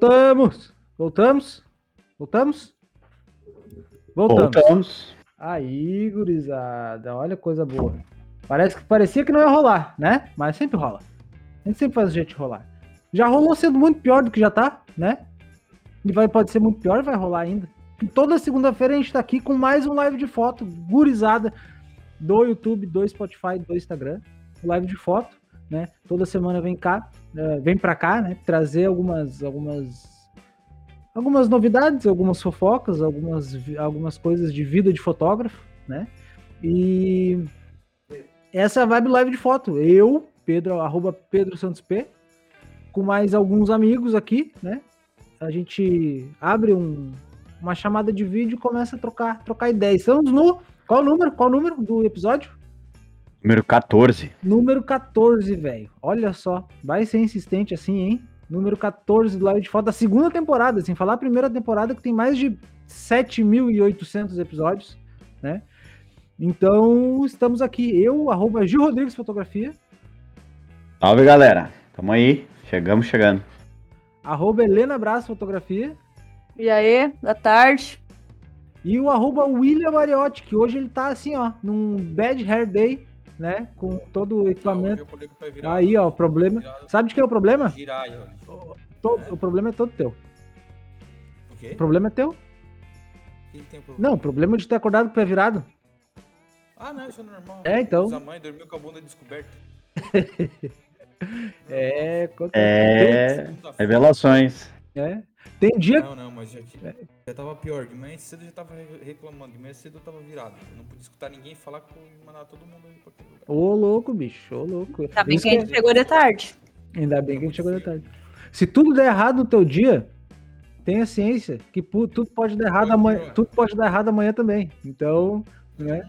Voltamos! Voltamos? Voltamos? Voltamos. Voltamos. Aí, gurizada, olha coisa boa. Parece que parecia que não ia rolar, né? Mas sempre rola. A gente sempre faz jeito de rolar. Já rolou sendo muito pior do que já tá, né? E vai, pode ser muito pior, vai rolar ainda. E toda segunda-feira a gente tá aqui com mais um live de foto, gurizada, do YouTube, do Spotify, do Instagram. Live de foto, né? Toda semana vem cá, eh, vem pra cá, né? Trazer algumas, algumas algumas novidades, algumas fofocas, algumas, algumas coisas de vida de fotógrafo, né? E essa é a vibe live de foto. Eu, Pedro, arroba Pedro Santos P, com mais alguns amigos aqui, né? A gente abre um- uma chamada de vídeo e começa a trocar, trocar ideias. Estamos no. Qual o número? Qual o número do episódio? Número 14. Número 14, velho. Olha só. Vai ser insistente assim, hein? Número 14 do Live de Foto da segunda temporada, sem falar a primeira temporada que tem mais de 7.800 episódios, né? Então, estamos aqui. Eu, arroba Gil Rodrigues Fotografia, Salve, galera. Tamo aí. Chegamos chegando. arroba Helena Brás Fotografia E aí, boa tarde. e o arroba William Mariotti, que hoje ele tá assim, ó, num bad hair day, né? Com todo o equipamento. Aí, ó, o problema. Sabe de que é o problema? Girar aí, ó. Todo- o problema é todo teu. O quê? O problema é teu? Que problema? Não, o problema é de ter acordado com o pé virado. Ah, não, isso é normal. É, então. Mãe dormiu com a bunda descoberta. É, É. Revelações. É. Tem dia. Não, não, mas já, tinha- já tava pior. De manhã cedo eu já tava re- reclamando. De manhã cedo eu tava virado. Eu não podia escutar ninguém falar eu mandava todo mundo aí pra aquele lugar. Ô, louco, bicho, ô, louco. Tá bem que a gente chegou de tarde. Ainda bem que a gente chegou de tarde. Se tudo der errado no teu dia, tenha ciência que tudo pode dar errado amanhã, tudo pode dar errado amanhã também. Então, né?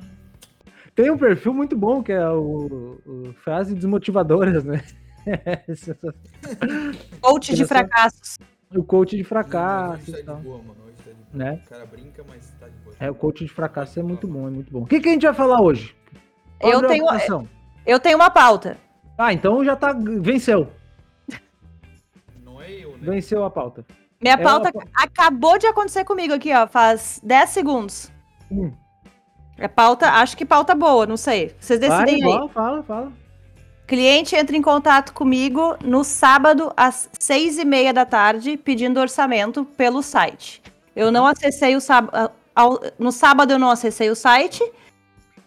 Tem um perfil muito bom que é o, o frase desmotivadoras, né? Coach de fracassos. O coach de Hoje fracasso tá e de boa, mano. Hoje tá de boa. Né? O cara brinca, mas tá de boa. É, o coach de fracasso é muito bom, é muito bom. O que, que a gente vai falar hoje? Qual Eu tenho, preocupação? eu tenho uma pauta. Ah, então já tá. Venceu. Não é eu, né? Venceu a pauta. Minha É pauta uma- acabou de acontecer comigo aqui, ó. Faz 10 segundos. Hum. É pauta, acho que pauta boa, não sei. Vocês Vai, decidem aí. fala, fala, fala. Cliente entra em contato comigo no sábado às seis e meia da tarde pedindo orçamento pelo site. Eu não acessei o sábado. No sábado eu não acessei o site.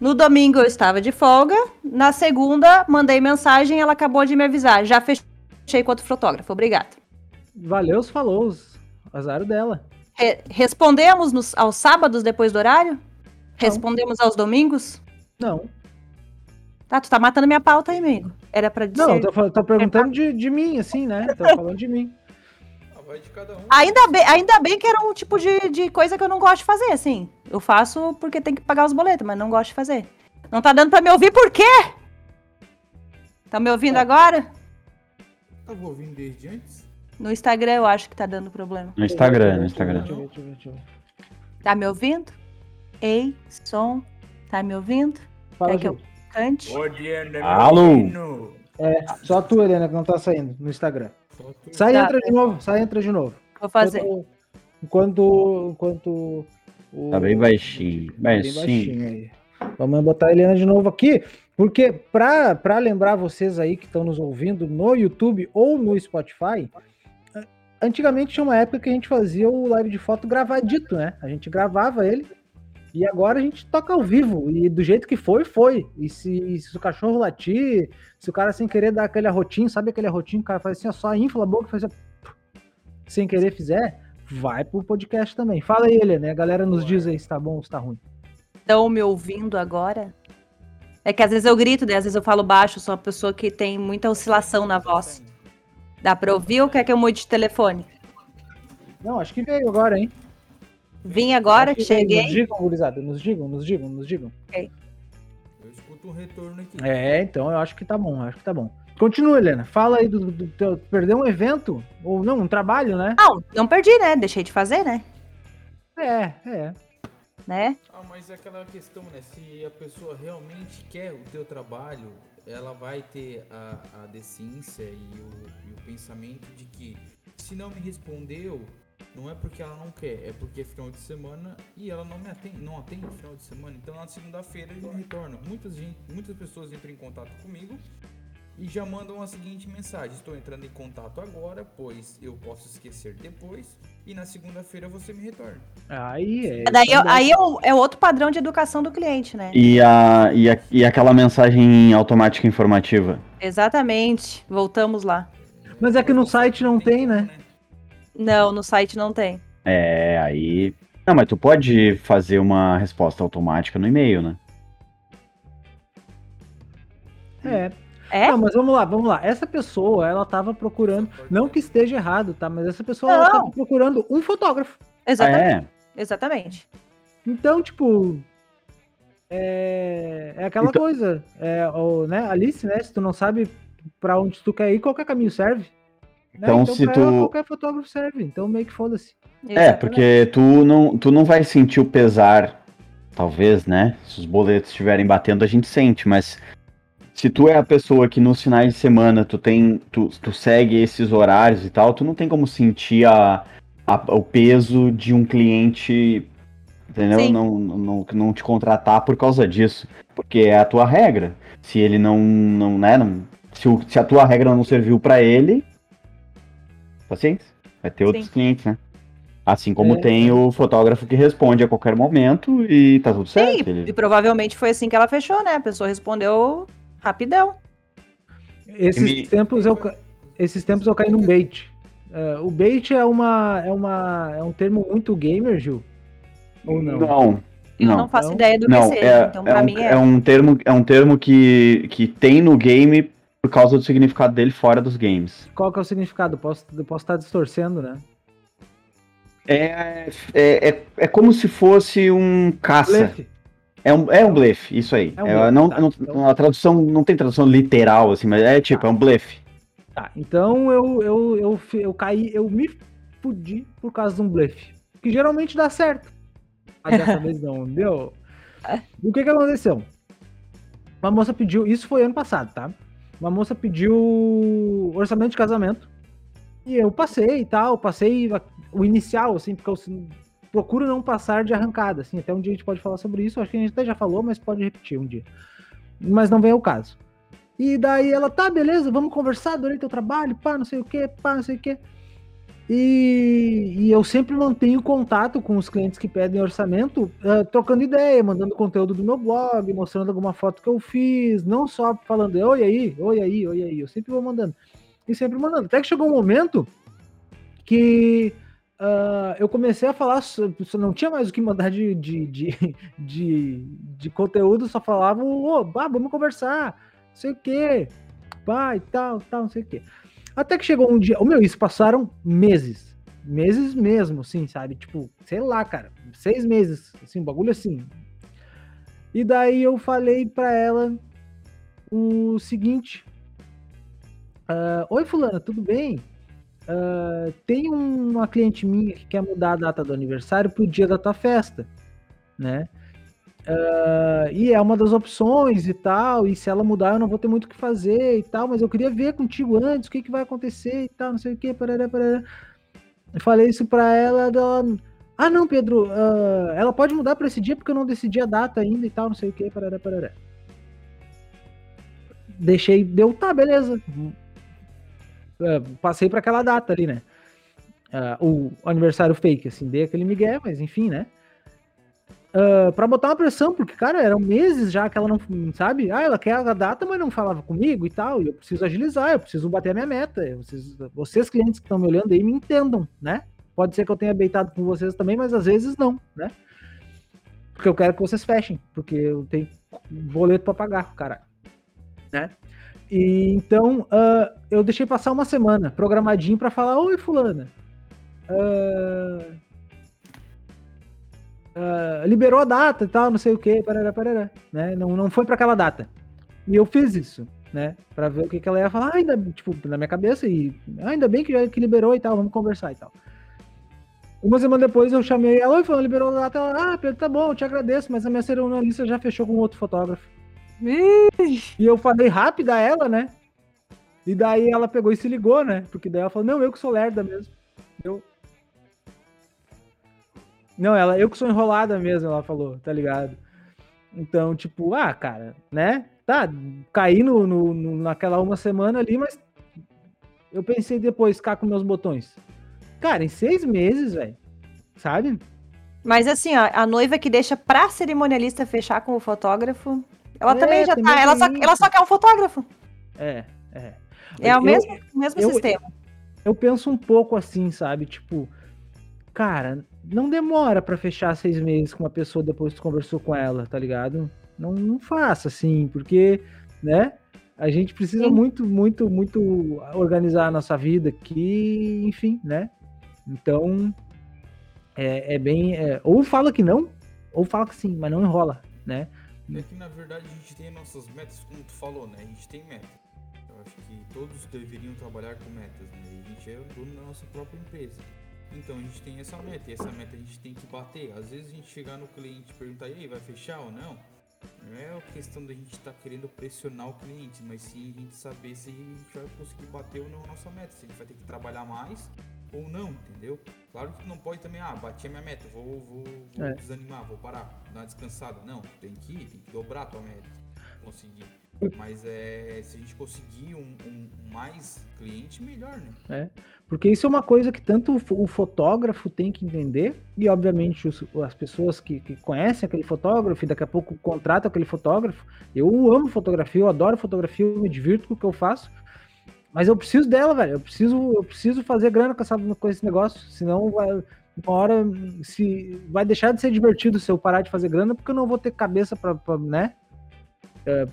No domingo eu estava de folga. Na segunda, mandei mensagem ela acabou de me avisar. Já fechei com outro fotógrafo. Obrigada. Valeu os falou. Azar dela. Re- respondemos nos- aos sábados depois do horário? Respondemos aos domingos? Não. Tá, tu tá matando minha pauta aí, amigo. Era pra dizer. Não, tô, tô perguntando de, de mim, assim, né? Tô falando de mim. Vai de cada um. Ainda bem, ainda bem que era um tipo de, de coisa que eu não gosto de fazer, assim. Eu faço porque tem que pagar os boletos, mas não gosto de fazer. Não tá dando pra me ouvir por quê? Tá me ouvindo agora? Tava ouvindo desde antes? No Instagram eu acho que tá dando problema. No Instagram, no Instagram. Deixa eu ver, deixa eu ver, deixa eu ver. Tá me ouvindo? Ei, som, tá me ouvindo? Fala, É que eu- Ju. Cante. Bom dia, meu Alô? É, só tu, Helena, que não tá saindo no Instagram. Sai e Tá. entra de novo, sai e entra de novo. Vou fazer. Enquanto, enquanto, enquanto o... Tá bem baixinho. Bem Baixinho. baixinho aí. Vamos botar a Helena de novo aqui, porque para pra lembrar vocês aí que estão nos ouvindo no YouTube ou no Spotify, antigamente tinha uma época que a gente fazia o live de foto gravadito, né? A gente gravava ele e agora a gente toca ao vivo e do jeito que foi, foi. E se, se o cachorro latir, se o cara sem querer dar aquele arrotinho, sabe aquele arrotinho que o cara faz assim, ó, só infla a boca e faz assim, sem querer fizer, vai pro podcast também. Fala aí, Helena, a galera nos diz aí se tá bom ou se tá ruim. Estão me ouvindo agora? É que às vezes eu grito, né? Às vezes eu falo baixo, sou uma pessoa que tem muita oscilação na voz. Dá pra ouvir ou quer que eu mude de telefone? Não, acho que veio agora, hein? Vim agora, que veio. Nos cheguei. digam, gurizada, nos digam, nos digam, nos digam. Eu escuto um retorno aqui. É, então eu acho que tá bom, acho que tá bom. Continua, Helena. Fala aí do, do teu. Perdeu um evento? Ou não, um trabalho, né? Não, não perdi, né? Deixei de fazer, né? É, é. Né? Ah, mas é aquela questão, né? Se a pessoa realmente quer o teu trabalho, ela vai ter a, a decência e o, e o pensamento de que Se não me respondeu, não é porque ela não quer, é porque é final de semana e ela não me atende, não atende no final de semana. Então na segunda-feira ele retorna. Muitas, gente, muitas pessoas entram em contato comigo e já mandam a seguinte mensagem: Estou entrando em contato agora, pois eu posso esquecer depois. E na segunda-feira você me retorna. Aí é. Daí é- também. aí é, o- é outro padrão de educação do cliente, né? E, a, e, a- e aquela mensagem automática informativa? Exatamente. Voltamos lá. Mas é que no site não tem, né? Não, no site não tem. É, aí. Não, mas tu pode fazer uma resposta automática no e-mail, né? É. É? Não, mas vamos lá, vamos lá. Essa pessoa, ela tava procurando, não que esteja errado, tá? Mas essa pessoa, ela Não. tava procurando um fotógrafo. Exatamente. É. Exatamente. Então, tipo. É, é aquela Então- coisa. É, o, né, Alice, né? Se tu não sabe pra onde tu quer ir, qualquer caminho serve. Né? Então, se pra tu- ela, qualquer fotógrafo serve. Então, meio que foda-se. É, Exatamente. porque tu não, tu não vai sentir o pesar, talvez, né? Se os boletos estiverem batendo, a gente sente, mas se tu é a pessoa que nos finais de semana tu tem. Tu, tu segue esses horários e tal, tu não tem como sentir a, a- o peso de um cliente. Entendeu? Não, não, não te contratar por causa disso. Porque é a tua regra. Se ele não. não, né, não se, o- se a tua regra não serviu pra ele. Paciência. Vai ter outros Sim. clientes, né? Assim como É. tem o fotógrafo que responde a qualquer momento e tá tudo Sim, certo. e ele- provavelmente foi assim que ela fechou, né? A pessoa respondeu rapidão. Esses Me- tempos eu, esses tempos eu caí num bait. É, o bait é uma, é uma, é um termo muito gamer, Gil. Ou não? Não. Eu não, Não, faço não. ideia do que Não, seja. é, então, é, pra um, mim é. é um termo, é um termo que, que tem no game por causa do significado dele fora dos games. Qual que é o significado? Posso, eu posso estar distorcendo, né? É, é, é, é como se fosse um caça. Blefe. É um, é um blefe, isso aí. É um É, blefe, não, tá, não- então- A tradução não tem tradução literal, assim, mas é tipo, Tá. é um blefe. Tá, então eu, eu, eu, eu caí, eu me fudi por causa de um blefe. Que geralmente dá certo. Mas dessa vez não, deu. E o que que aconteceu? Uma moça pediu, isso foi ano passado, tá? Uma moça pediu orçamento de casamento. E eu passei e tal, passei o inicial, assim, porque eu assim, procuro não passar de arrancada, assim. Até um dia a gente pode falar sobre isso, acho que a gente até já falou, mas pode repetir um dia. Mas não vem ao caso. E daí ela, tá, beleza, vamos conversar, adorei teu trabalho, pá, não sei o que, pá, não sei o que. E, e eu sempre mantenho contato com os clientes que pedem orçamento, ah, trocando ideia, mandando conteúdo do meu blog, mostrando alguma foto que eu fiz, não só falando, oi aí, oi aí, oi aí, eu sempre vou mandando. E sempre mandando. Até que chegou um momento que ah, eu comecei a falar, não tinha mais o que mandar de, de, de, de, de conteúdo, só falava, ô, bah, vamos conversar, sei o que, pá, e tal, tal, não sei o que. Até que chegou um dia, o meu, isso passaram meses, meses mesmo, assim, sabe? Tipo, sei lá, cara, seis meses, assim, um bagulho assim. E daí eu falei pra ela o seguinte: ah, Oi, Fulana, tudo bem? Ah, tem uma cliente minha que quer mudar a data do aniversário pro dia da tua festa, né? Ah, e é uma das opções e tal, e se ela mudar eu não vou ter muito o que fazer e tal, mas eu queria ver contigo antes o que, que vai acontecer e tal, não sei o que, parará, parará. Eu falei isso pra ela, ela, ah não, Pedro, ah, ela pode mudar pra esse dia porque eu não decidi a data ainda e tal, não sei o que, parará, parará. Deixei, deu, tá, beleza. Ah, passei pra aquela data ali, né? O aniversário fake, assim, dei aquele migué, mas enfim, né? Uh, para botar uma pressão, porque, cara, eram meses já que ela não, sabe? Ah, ela quer a data, mas não falava comigo e tal, e eu preciso agilizar, eu preciso bater a minha meta. preciso- vocês, clientes que estão me olhando aí, me entendam, né? Pode ser que eu tenha beitado com vocês também, mas às vezes não, né? Porque eu quero que vocês fechem, porque eu tenho boleto para pagar, caralho. Né? E então, ah, eu deixei passar uma semana, programadinho, para falar: Oi, Fulana. ah, ah, liberou a data e tal, não sei o que, parará, parará, né? Não, não foi para aquela data. E eu fiz isso, né? Para ver o que, que ela ia falar, ah, ainda, tipo, na minha cabeça, e ah, ainda bem que, que liberou e tal, vamos conversar e tal. Uma semana depois eu chamei ela, oi, falando, liberou a data, ela, ah, Pedro, tá bom, eu te agradeço, mas a minha cerimonialista já fechou com outro fotógrafo. E eu falei rápido a ela, né? E daí ela pegou e se ligou, né? Porque daí ela falou, não, eu que sou lerda mesmo. Eu. Não, ela, eu que sou enrolada mesmo, ela falou, tá ligado? Então, tipo, ah, cara, né? Tá, caí no, no, no- naquela uma semana ali, mas eu pensei depois ficar com meus botões. Cara, em seis meses, velho, sabe? Mas assim, ó, a noiva que deixa pra cerimonialista fechar com o fotógrafo, ela É, também já também tá. Ela só, ela só quer um fotógrafo. É, é. É o Eu- mesmo, o mesmo eu- sistema. eu penso um pouco assim, sabe? Tipo, cara, não demora pra fechar seis meses com uma pessoa depois que tu conversou com ela, tá ligado? Não, não faça assim, porque, né? A gente precisa Sim. muito, muito, muito organizar a nossa vida aqui, enfim, né? Então, é, é bem. é, ou fala que não, ou fala que sim, mas não enrola, né? É que na verdade a gente tem nossas metas, como tu falou, né? A gente tem metas. Eu acho que todos deveriam trabalhar com metas, né? E a gente é o dono da nossa própria empresa. Então a gente tem essa meta, e essa meta a gente tem que bater. Às vezes a gente chegar no cliente e perguntar, e aí, vai fechar ou não? Não é a questão da gente estar querendo pressionar o cliente, mas sim a gente saber se a gente vai conseguir bater ou não a nossa meta. Se a gente vai ter que trabalhar mais ou não, entendeu? Claro que não pode também, ah, bati a minha meta, vou, vou, vou É. desanimar, vou parar, dar uma descansada. Não, tem que ir, tem que dobrar a tua meta, conseguir. Mas é, se a gente conseguir um, um- mais cliente, melhor, né? Porque isso é uma coisa que tanto o fo- o fotógrafo tem que entender, e obviamente os- as pessoas que, que conhecem aquele fotógrafo e daqui a pouco contratam aquele fotógrafo. Eu amo fotografia, eu adoro fotografia, eu me divirto com o que eu faço. Mas eu preciso dela, velho. Eu preciso, eu preciso fazer grana com, essa, com esse negócio. Senão vai, uma hora se, vai deixar de ser divertido se eu parar de fazer grana, porque eu não vou ter cabeça pra, né? É,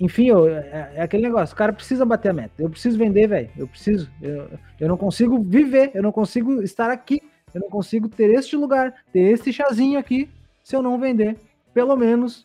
enfim, eu- é, é aquele negócio, o cara precisa bater a meta. Eu preciso vender, velho. Eu preciso. Eu, eu não consigo viver, eu não consigo estar aqui, eu não consigo ter este lugar, ter este chazinho aqui, se eu não vender. Pelo menos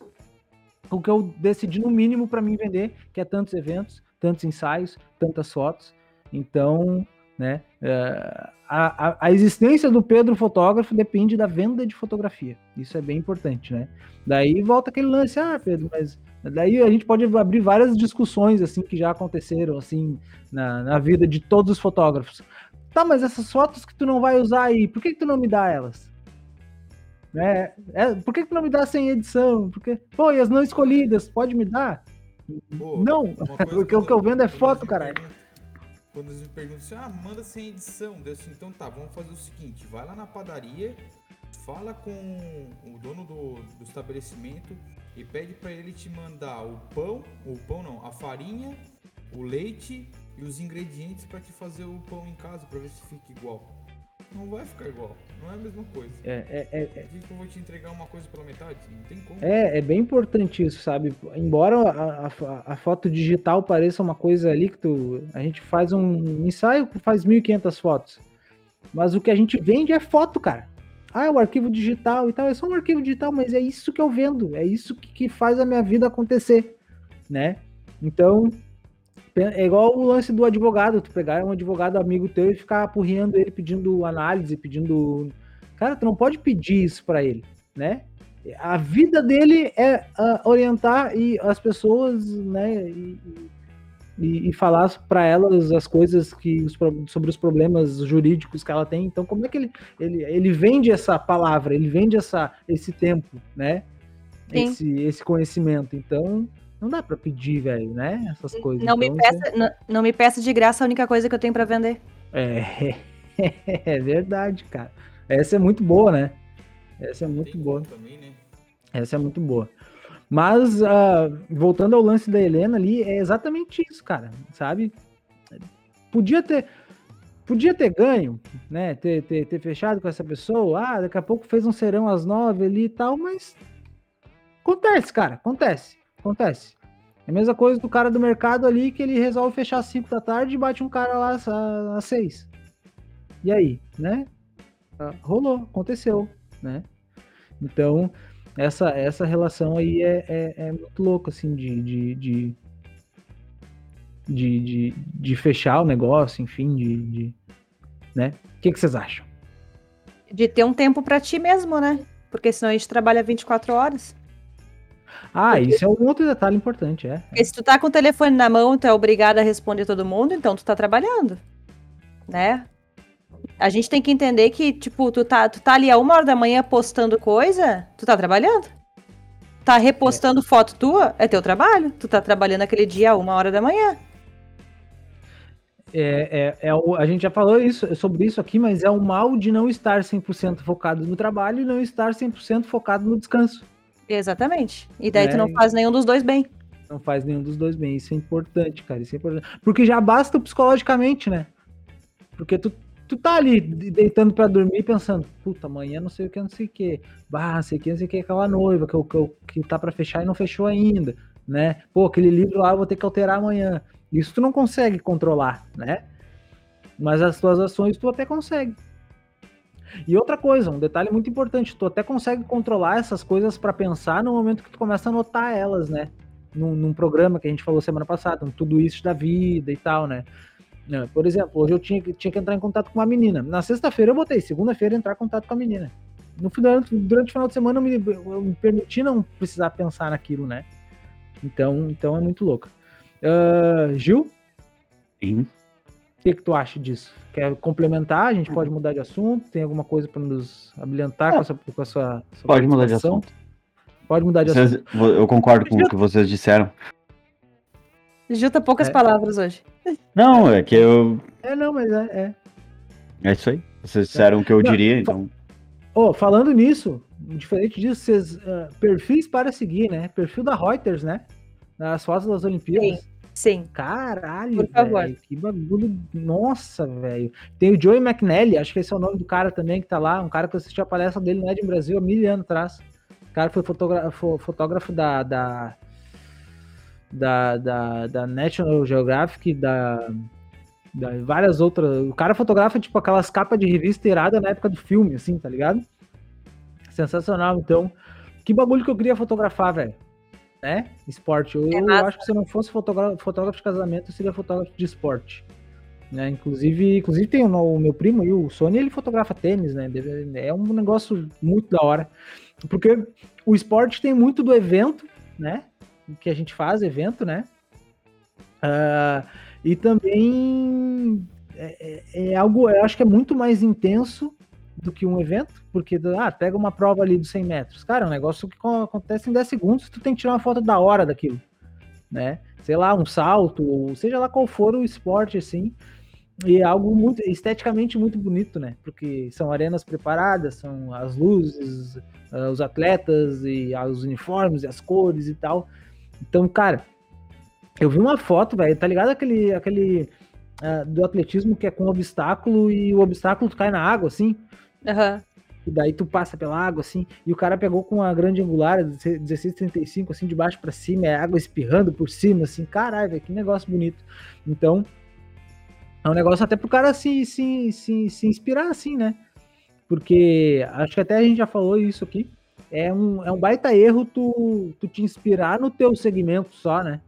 o que eu decidi no mínimo para mim vender, que é tantos eventos, tantos ensaios, tantas fotos. Então, né, é, a, a, existência do Pedro fotógrafo depende da venda de fotografia. Isso é bem importante, né? Daí volta aquele lance, ah, Pedro, mas daí a gente pode abrir várias discussões assim que já aconteceram assim na, na vida de todos os fotógrafos. Tá, mas essas fotos que tu não vai usar aí, por que, que tu não me dá elas? Né? É, por que, que tu não me dá sem edição? Porque, pô, e as não escolhidas, pode me dar? Pô, Não, porque o que eu vendo é foto, caralho. Quando eles me perguntam assim, ah, manda sem edição. Eu assim, então tá, vamos fazer o seguinte, vai lá na padaria, fala com o dono do, do estabelecimento e pede pra ele te mandar o pão, o pão não, a farinha, o leite e os ingredientes pra te fazer o pão em casa, pra ver se fica igual. Não vai ficar igual, não é a mesma coisa. É, é, é, Por que, que eu vou te entregar uma coisa pela metade? Não tem como. É, é bem importante isso, sabe? Embora a, a, a foto digital pareça uma coisa ali que tu, a gente faz um ensaio que faz 1.500 fotos, mas o que a gente vende é foto, cara. Ah, é o arquivo digital e tal, é só um arquivo digital, mas é isso que eu vendo, é isso que, que faz a minha vida acontecer, né? Então, é igual o lance do advogado, tu pegar um advogado amigo teu e ficar apurriando ele pedindo análise, pedindo... Cara, tu não pode pedir isso para ele, né? a vida dele é ah, orientar e as pessoas, né, e, e, e falar para elas as coisas que os, sobre os problemas jurídicos que ela tem. Então, como é que ele, ele, ele vende essa palavra, ele vende essa, esse tempo, né? Sim. Esse, esse conhecimento. Então, não dá para pedir, velho, né? Essas coisas. Não me, Então, peça, não, não me peça de graça a única coisa que eu tenho pra vender. É, é verdade, cara. Essa é muito boa, né? Essa é muito tem boa. também, né? Essa é muito boa. Mas, ah, voltando ao lance da Helena ali, é exatamente isso, cara, sabe? Podia ter, podia ter ganho, né? Ter, ter, ter fechado com essa pessoa. Ah, daqui a pouco fez um serão às nove ali e tal, mas acontece, cara, acontece, acontece. É a mesma coisa do cara do mercado ali que ele resolve fechar às cinco da tarde e bate um cara lá às, às seis. E aí, né? Ah, Rolou, aconteceu, né? Então, essa, essa relação aí é, é, é muito louca, assim, de, de, de, de, de, de fechar o negócio, enfim, de. de né? O que, que vocês acham? De ter um tempo pra ti mesmo, né? Porque senão a gente trabalha 24 horas. Ah, isso é um outro detalhe importante, é. Porque se tu tá com o telefone na mão, tu é obrigado a responder todo mundo, então tu tá trabalhando. Né? A gente tem que entender que, tipo, tu tá, tu tá ali a uma hora da manhã postando coisa, tu tá trabalhando. Tá repostando foto tua, é teu trabalho. Tu tá trabalhando aquele dia a uma hora da manhã. É, é, é o- a gente já falou isso, sobre isso aqui, mas é o mal de não estar 100% focado no trabalho e não estar 100% focado no descanso. Exatamente. E daí É, tu não faz nenhum dos dois bem. Não faz nenhum dos dois bem. Isso é importante, cara. Isso é importante. Porque já basta psicologicamente, né? Porque tu, tu tá ali de- deitando pra dormir pensando, puta, amanhã não sei o que, não sei o que. Bah, não sei o que, não sei o que, aquela noiva que, que, que tá pra fechar e não fechou ainda, né? Pô, aquele livro lá eu vou ter que alterar amanhã. Isso tu não consegue controlar, né? Mas as tuas ações tu até consegue. E outra coisa, um detalhe muito importante, tu até consegue controlar essas coisas pra pensar no momento que tu começa a notar elas, né? Num, num programa que a gente falou semana passada, um tudo isso da vida e tal, né? É, Por exemplo, hoje eu tinha, que- tinha que entrar em contato com uma menina. Na sexta-feira eu botei, segunda-feira entrar em contato com a menina. No final, durante o final de semana eu me, eu me permiti não precisar pensar naquilo, né? Então, então é muito louco. Ah, Gil, Sim. o que, que tu acha disso? Quer complementar? A gente pode mudar de assunto? Tem alguma coisa para nos habilitar com, essa, com a sua, sua Pode mudar de assunto. Pode mudar de assunto. Vocês- eu concordo com o que vocês disseram. Juta poucas É. palavras hoje. Não, é que eu. É, não, mas é. é. É isso aí. Vocês disseram o que eu Não, diria, então. Ô, falando nisso, diferente disso, vocês, ah, perfis para seguir, né? Perfil da Reuters, né? Nas fotos das Olimpíadas. Sim. Caralho, Por favor. velho. Que bagulho. Nossa, velho. Tem o Joey McNally, acho que esse é o nome do cara também que tá lá. Um cara que eu assisti a palestra dele no Ed Brasil há mil anos atrás. O cara foi fotógrafo, fotógrafo da, da, da, da, da National Geographic, da, da várias outras. O cara fotografa, tipo, aquelas capas de revista irada na época do filme, assim, tá ligado? Sensacional, então. Que bagulho que eu queria fotografar, velho. Né? Esporte. Eu, É eu acho que se eu não fosse fotógrafo, fotógrafo de casamento, eu seria fotógrafo de esporte. Né? Inclusive, inclusive tem o, meu primo e o Sony, ele fotografa tênis, né? É um negócio muito da hora. Porque o esporte tem muito do evento, né? Que a gente faz, evento, né? Ah, e também é, é- é algo, eu acho que é muito mais intenso do que um evento, porque, ah, pega uma prova ali dos 100 metros. Cara, é um negócio que co- acontece em 10 segundos, tu tem que tirar uma foto da hora daquilo, né? Sei lá, um salto, ou seja lá qual for o esporte, assim, e é algo muito, esteticamente muito bonito, né? Porque são arenas preparadas, são as luzes, ah, os atletas, e ah, os uniformes, e as cores e tal. Então, cara, eu vi uma foto, velho, tá ligado aquele, aquele ah, do atletismo que é com obstáculo e o obstáculo tu cai na água, assim? Aham. E daí tu passa pela água, assim, e o cara pegou com a grande angular, 1635, assim, de baixo pra cima, é água espirrando por cima, assim, caralho, velho, que negócio bonito. Então, é um negócio até pro cara se, se, se, se inspirar, assim, né? Porque acho que até a gente já falou isso aqui. É um, é um baita erro tu, tu te inspirar no teu segmento só, né?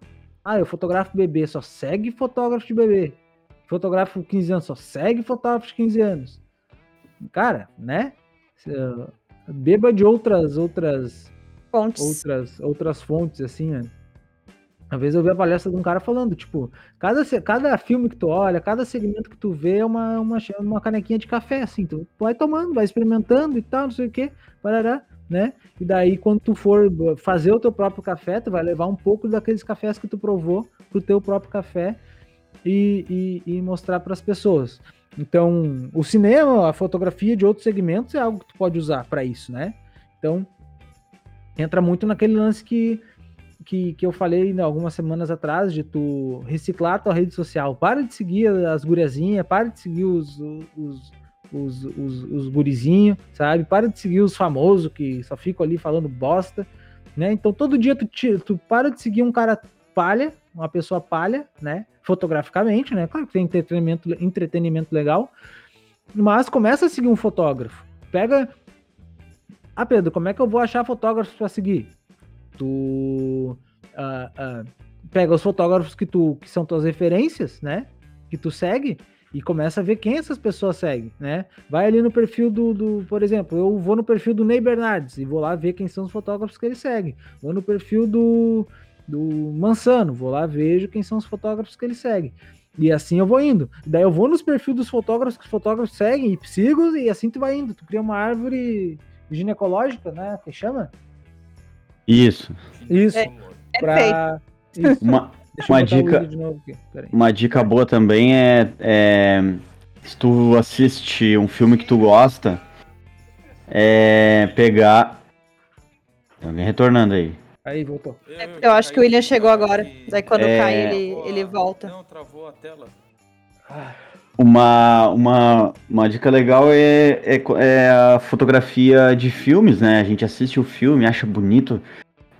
Ah, eu fotografo bebê, só segue fotógrafo de bebê. Fotografo 15 anos, só segue fotógrafo de 15 anos. Cara, né? Eh, Beba de outras, outras, Fontes. outras, outras fontes, assim, né? Uma vez eu vi a palestra de um cara falando, tipo, cada, cada filme que tu olha, cada segmento que tu vê é uma, uma, uma canequinha de café, assim, tu vai tomando, vai experimentando e tal, não sei o que, parará, né? E daí, quando tu for fazer o teu próprio café, tu vai levar um pouco daqueles cafés que tu provou pro teu próprio café e, e, e mostrar para as pessoas. Então, o cinema, a fotografia de outros segmentos é algo que tu pode usar para isso, né? Então, entra muito naquele lance que, que, que eu falei né, algumas semanas atrás, de tu reciclar tua rede social. Para de seguir as guriazinhas, para de seguir os, os, os, os, os gurizinhos, sabe? Para de seguir os famosos que só ficam ali falando bosta, né? Então, todo dia tu, tu para de seguir um cara palha, uma pessoa palha, né? Fotograficamente, né? Claro que tem entretenimento, entretenimento legal, mas começa a seguir um fotógrafo. Pega. Ah, Pedro, como é que eu vou achar fotógrafos para seguir? Tu ah, ah, pega os fotógrafos que tu que são tuas referências, né? Que tu segue E começa a ver quem essas pessoas seguem, né? Vai ali no perfil do, do, por exemplo, eu vou no perfil do Ney Bernardes e vou lá ver quem são os fotógrafos que ele segue. Vou no perfil do, do Mansano, vou lá vejo quem são os fotógrafos que ele segue. E assim eu vou indo. Daí eu vou nos perfis dos fotógrafos que os fotógrafos seguem e sigo, e assim tu vai indo. Tu cria uma árvore ginecológica, né? Que chama? Isso. Isso. É, Pra... Isso. Uma, uma dica- vídeo de novo aqui. Peraí. uma dica boa também é, é se tu assiste um filme que tu gosta, é pegar. Tem alguém retornando aí. Aí, voltou. Eu acho que o William chegou agora. Daí quando É. cai, ele, ele volta. Não, travou a tela. Uma, uma, uma dica legal é, é, é a fotografia de filmes, né? A gente assiste o filme, acha bonito,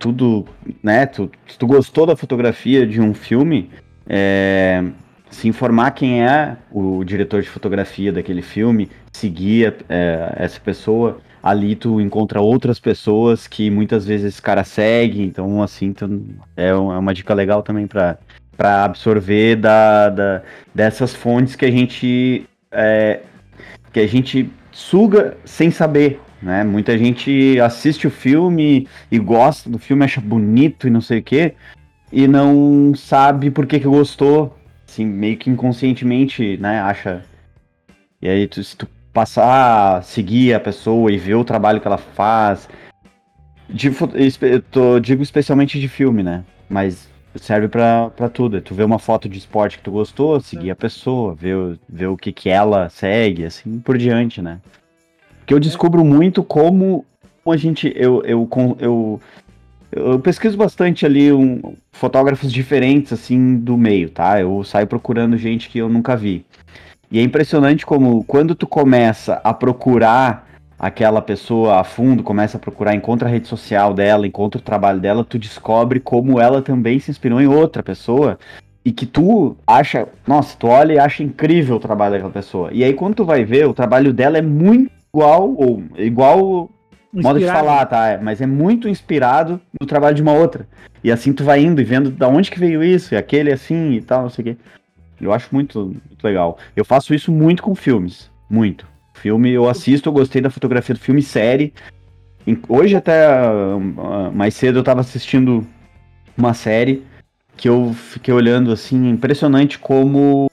tudo, né? Tu, se tu gostou da fotografia de um filme, é, se informar quem é o diretor de fotografia daquele filme, seguir é, essa pessoa. Ali tu encontra outras pessoas que muitas vezes esse cara segue, então assim, tu- é é uma dica legal também para para absorver da, da, dessas fontes que a gente é, que a gente suga sem saber, né? Muita gente assiste o filme e gosta do filme, acha bonito e não sei o quê, e não sabe por que que gostou, assim, meio que inconscientemente, né? Acha. E aí, tu, se tu passar a seguir a pessoa e ver o trabalho que ela faz, de, eu tô- digo especialmente de filme, né? Mas serve pra tudo. Tu vê uma foto de esporte que tu gostou, seguir a pessoa, ver, ver o que que ela segue, assim por diante, né? Porque eu descubro muito como a gente. Eu, eu, eu, eu pesquiso bastante ali um, fotógrafos diferentes, assim, do meio, tá? Eu saio procurando gente que eu nunca vi. E é impressionante como quando tu começa a procurar aquela pessoa a fundo, começa a procurar, encontra a rede social dela, encontra o trabalho dela, tu descobre como ela também se inspirou em outra pessoa e que tu acha, nossa, tu olha e acha incrível o trabalho daquela pessoa. E aí quando tu vai ver, o trabalho dela é muito igual, ou igual modo de Inspirado. falar, tá? É, Mas é muito inspirado no trabalho de uma outra. E assim tu vai indo e vendo da onde que veio isso, e aquele assim e tal, não sei o quê. Eu acho muito, muito legal. Eu faço isso muito com filmes. Muito. Filme eu assisto, eu gostei da fotografia do filme série. Hoje até ah, mais cedo eu tava assistindo uma série que eu fiquei olhando assim, é impressionante como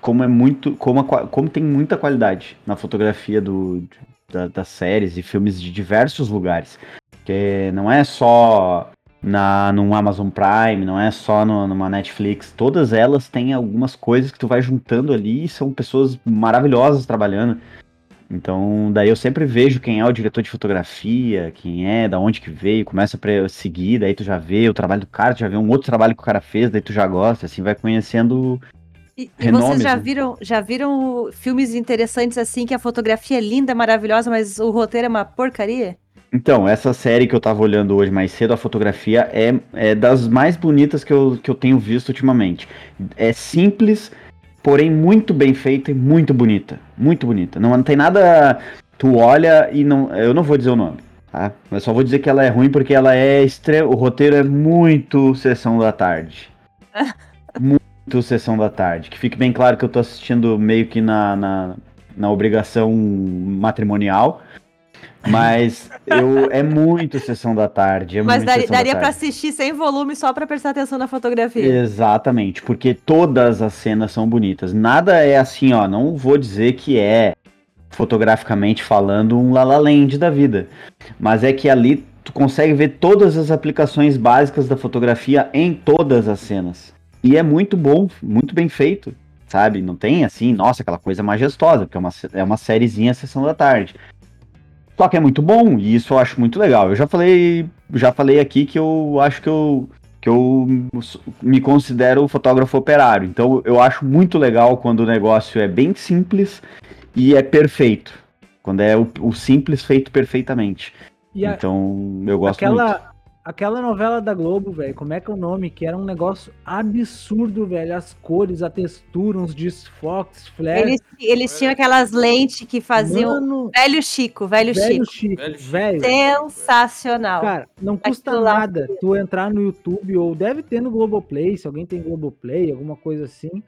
como é muito, como, a como tem muita qualidade na fotografia do, da- das séries e filmes de diversos lugares. Que não é só na num Amazon Prime, não é só no- numa Netflix. Todas elas têm algumas coisas que tu vai juntando ali e são pessoas maravilhosas trabalhando. Então, daí eu sempre vejo quem é o diretor de fotografia, quem é, da onde que veio, começa a seguir, daí tu já vê o trabalho do cara, tu já vê um outro trabalho que o cara fez, daí tu já gosta, assim, vai conhecendo E, e vocês já viram, já viram filmes interessantes assim, que a fotografia é linda, maravilhosa, mas o roteiro é uma porcaria? Então, essa série que eu tava olhando hoje mais cedo, a fotografia é, é das mais bonitas que eu, que eu tenho visto ultimamente. É simples, porém muito bem feita e muito bonita. Muito bonita. Não, não tem nada. Tu olha e não. Eu não vou dizer o nome, tá? Eu só vou dizer que ela é ruim porque ela é. O roteiro é muito sessão da tarde. muito sessão da tarde. Que fique bem claro que eu tô assistindo meio que na, na, na obrigação matrimonial. Mas eu, é muito sessão da tarde. É mas daria, da daria pra tarde. assistir sem volume só pra prestar atenção na fotografia. Exatamente, porque todas as cenas são bonitas. Nada é assim, ó. Não vou dizer que é fotograficamente falando um La La Land da vida, mas é que ali tu consegue ver todas as aplicações básicas da fotografia em todas as cenas. E é muito bom, muito bem feito, sabe? Não tem assim, nossa, aquela coisa majestosa, porque é uma, é uma sériezinha sessão da tarde. Só que é muito bom, e isso eu acho muito legal. Eu já falei, já falei aqui que eu acho que eu que eu me considero fotógrafo operário. Então eu acho muito legal quando o negócio é bem simples e é perfeito. Quando é o, o simples feito perfeitamente. A- então eu gosto muito. Aquela, novela da Globo, velho, como é que é o nome? Que era um negócio absurdo, velho. As cores, a textura, uns desfoques, flares. Eles, eles tinham aquelas lentes que faziam. Mano, Velho Chico, velho, velho Chico. Chico, Velho Chico. velho. Sensacional. Cara, não custa Aquilo lá- nada tu entrar no YouTube ou deve ter no Globoplay, se alguém tem Globoplay, alguma coisa assim.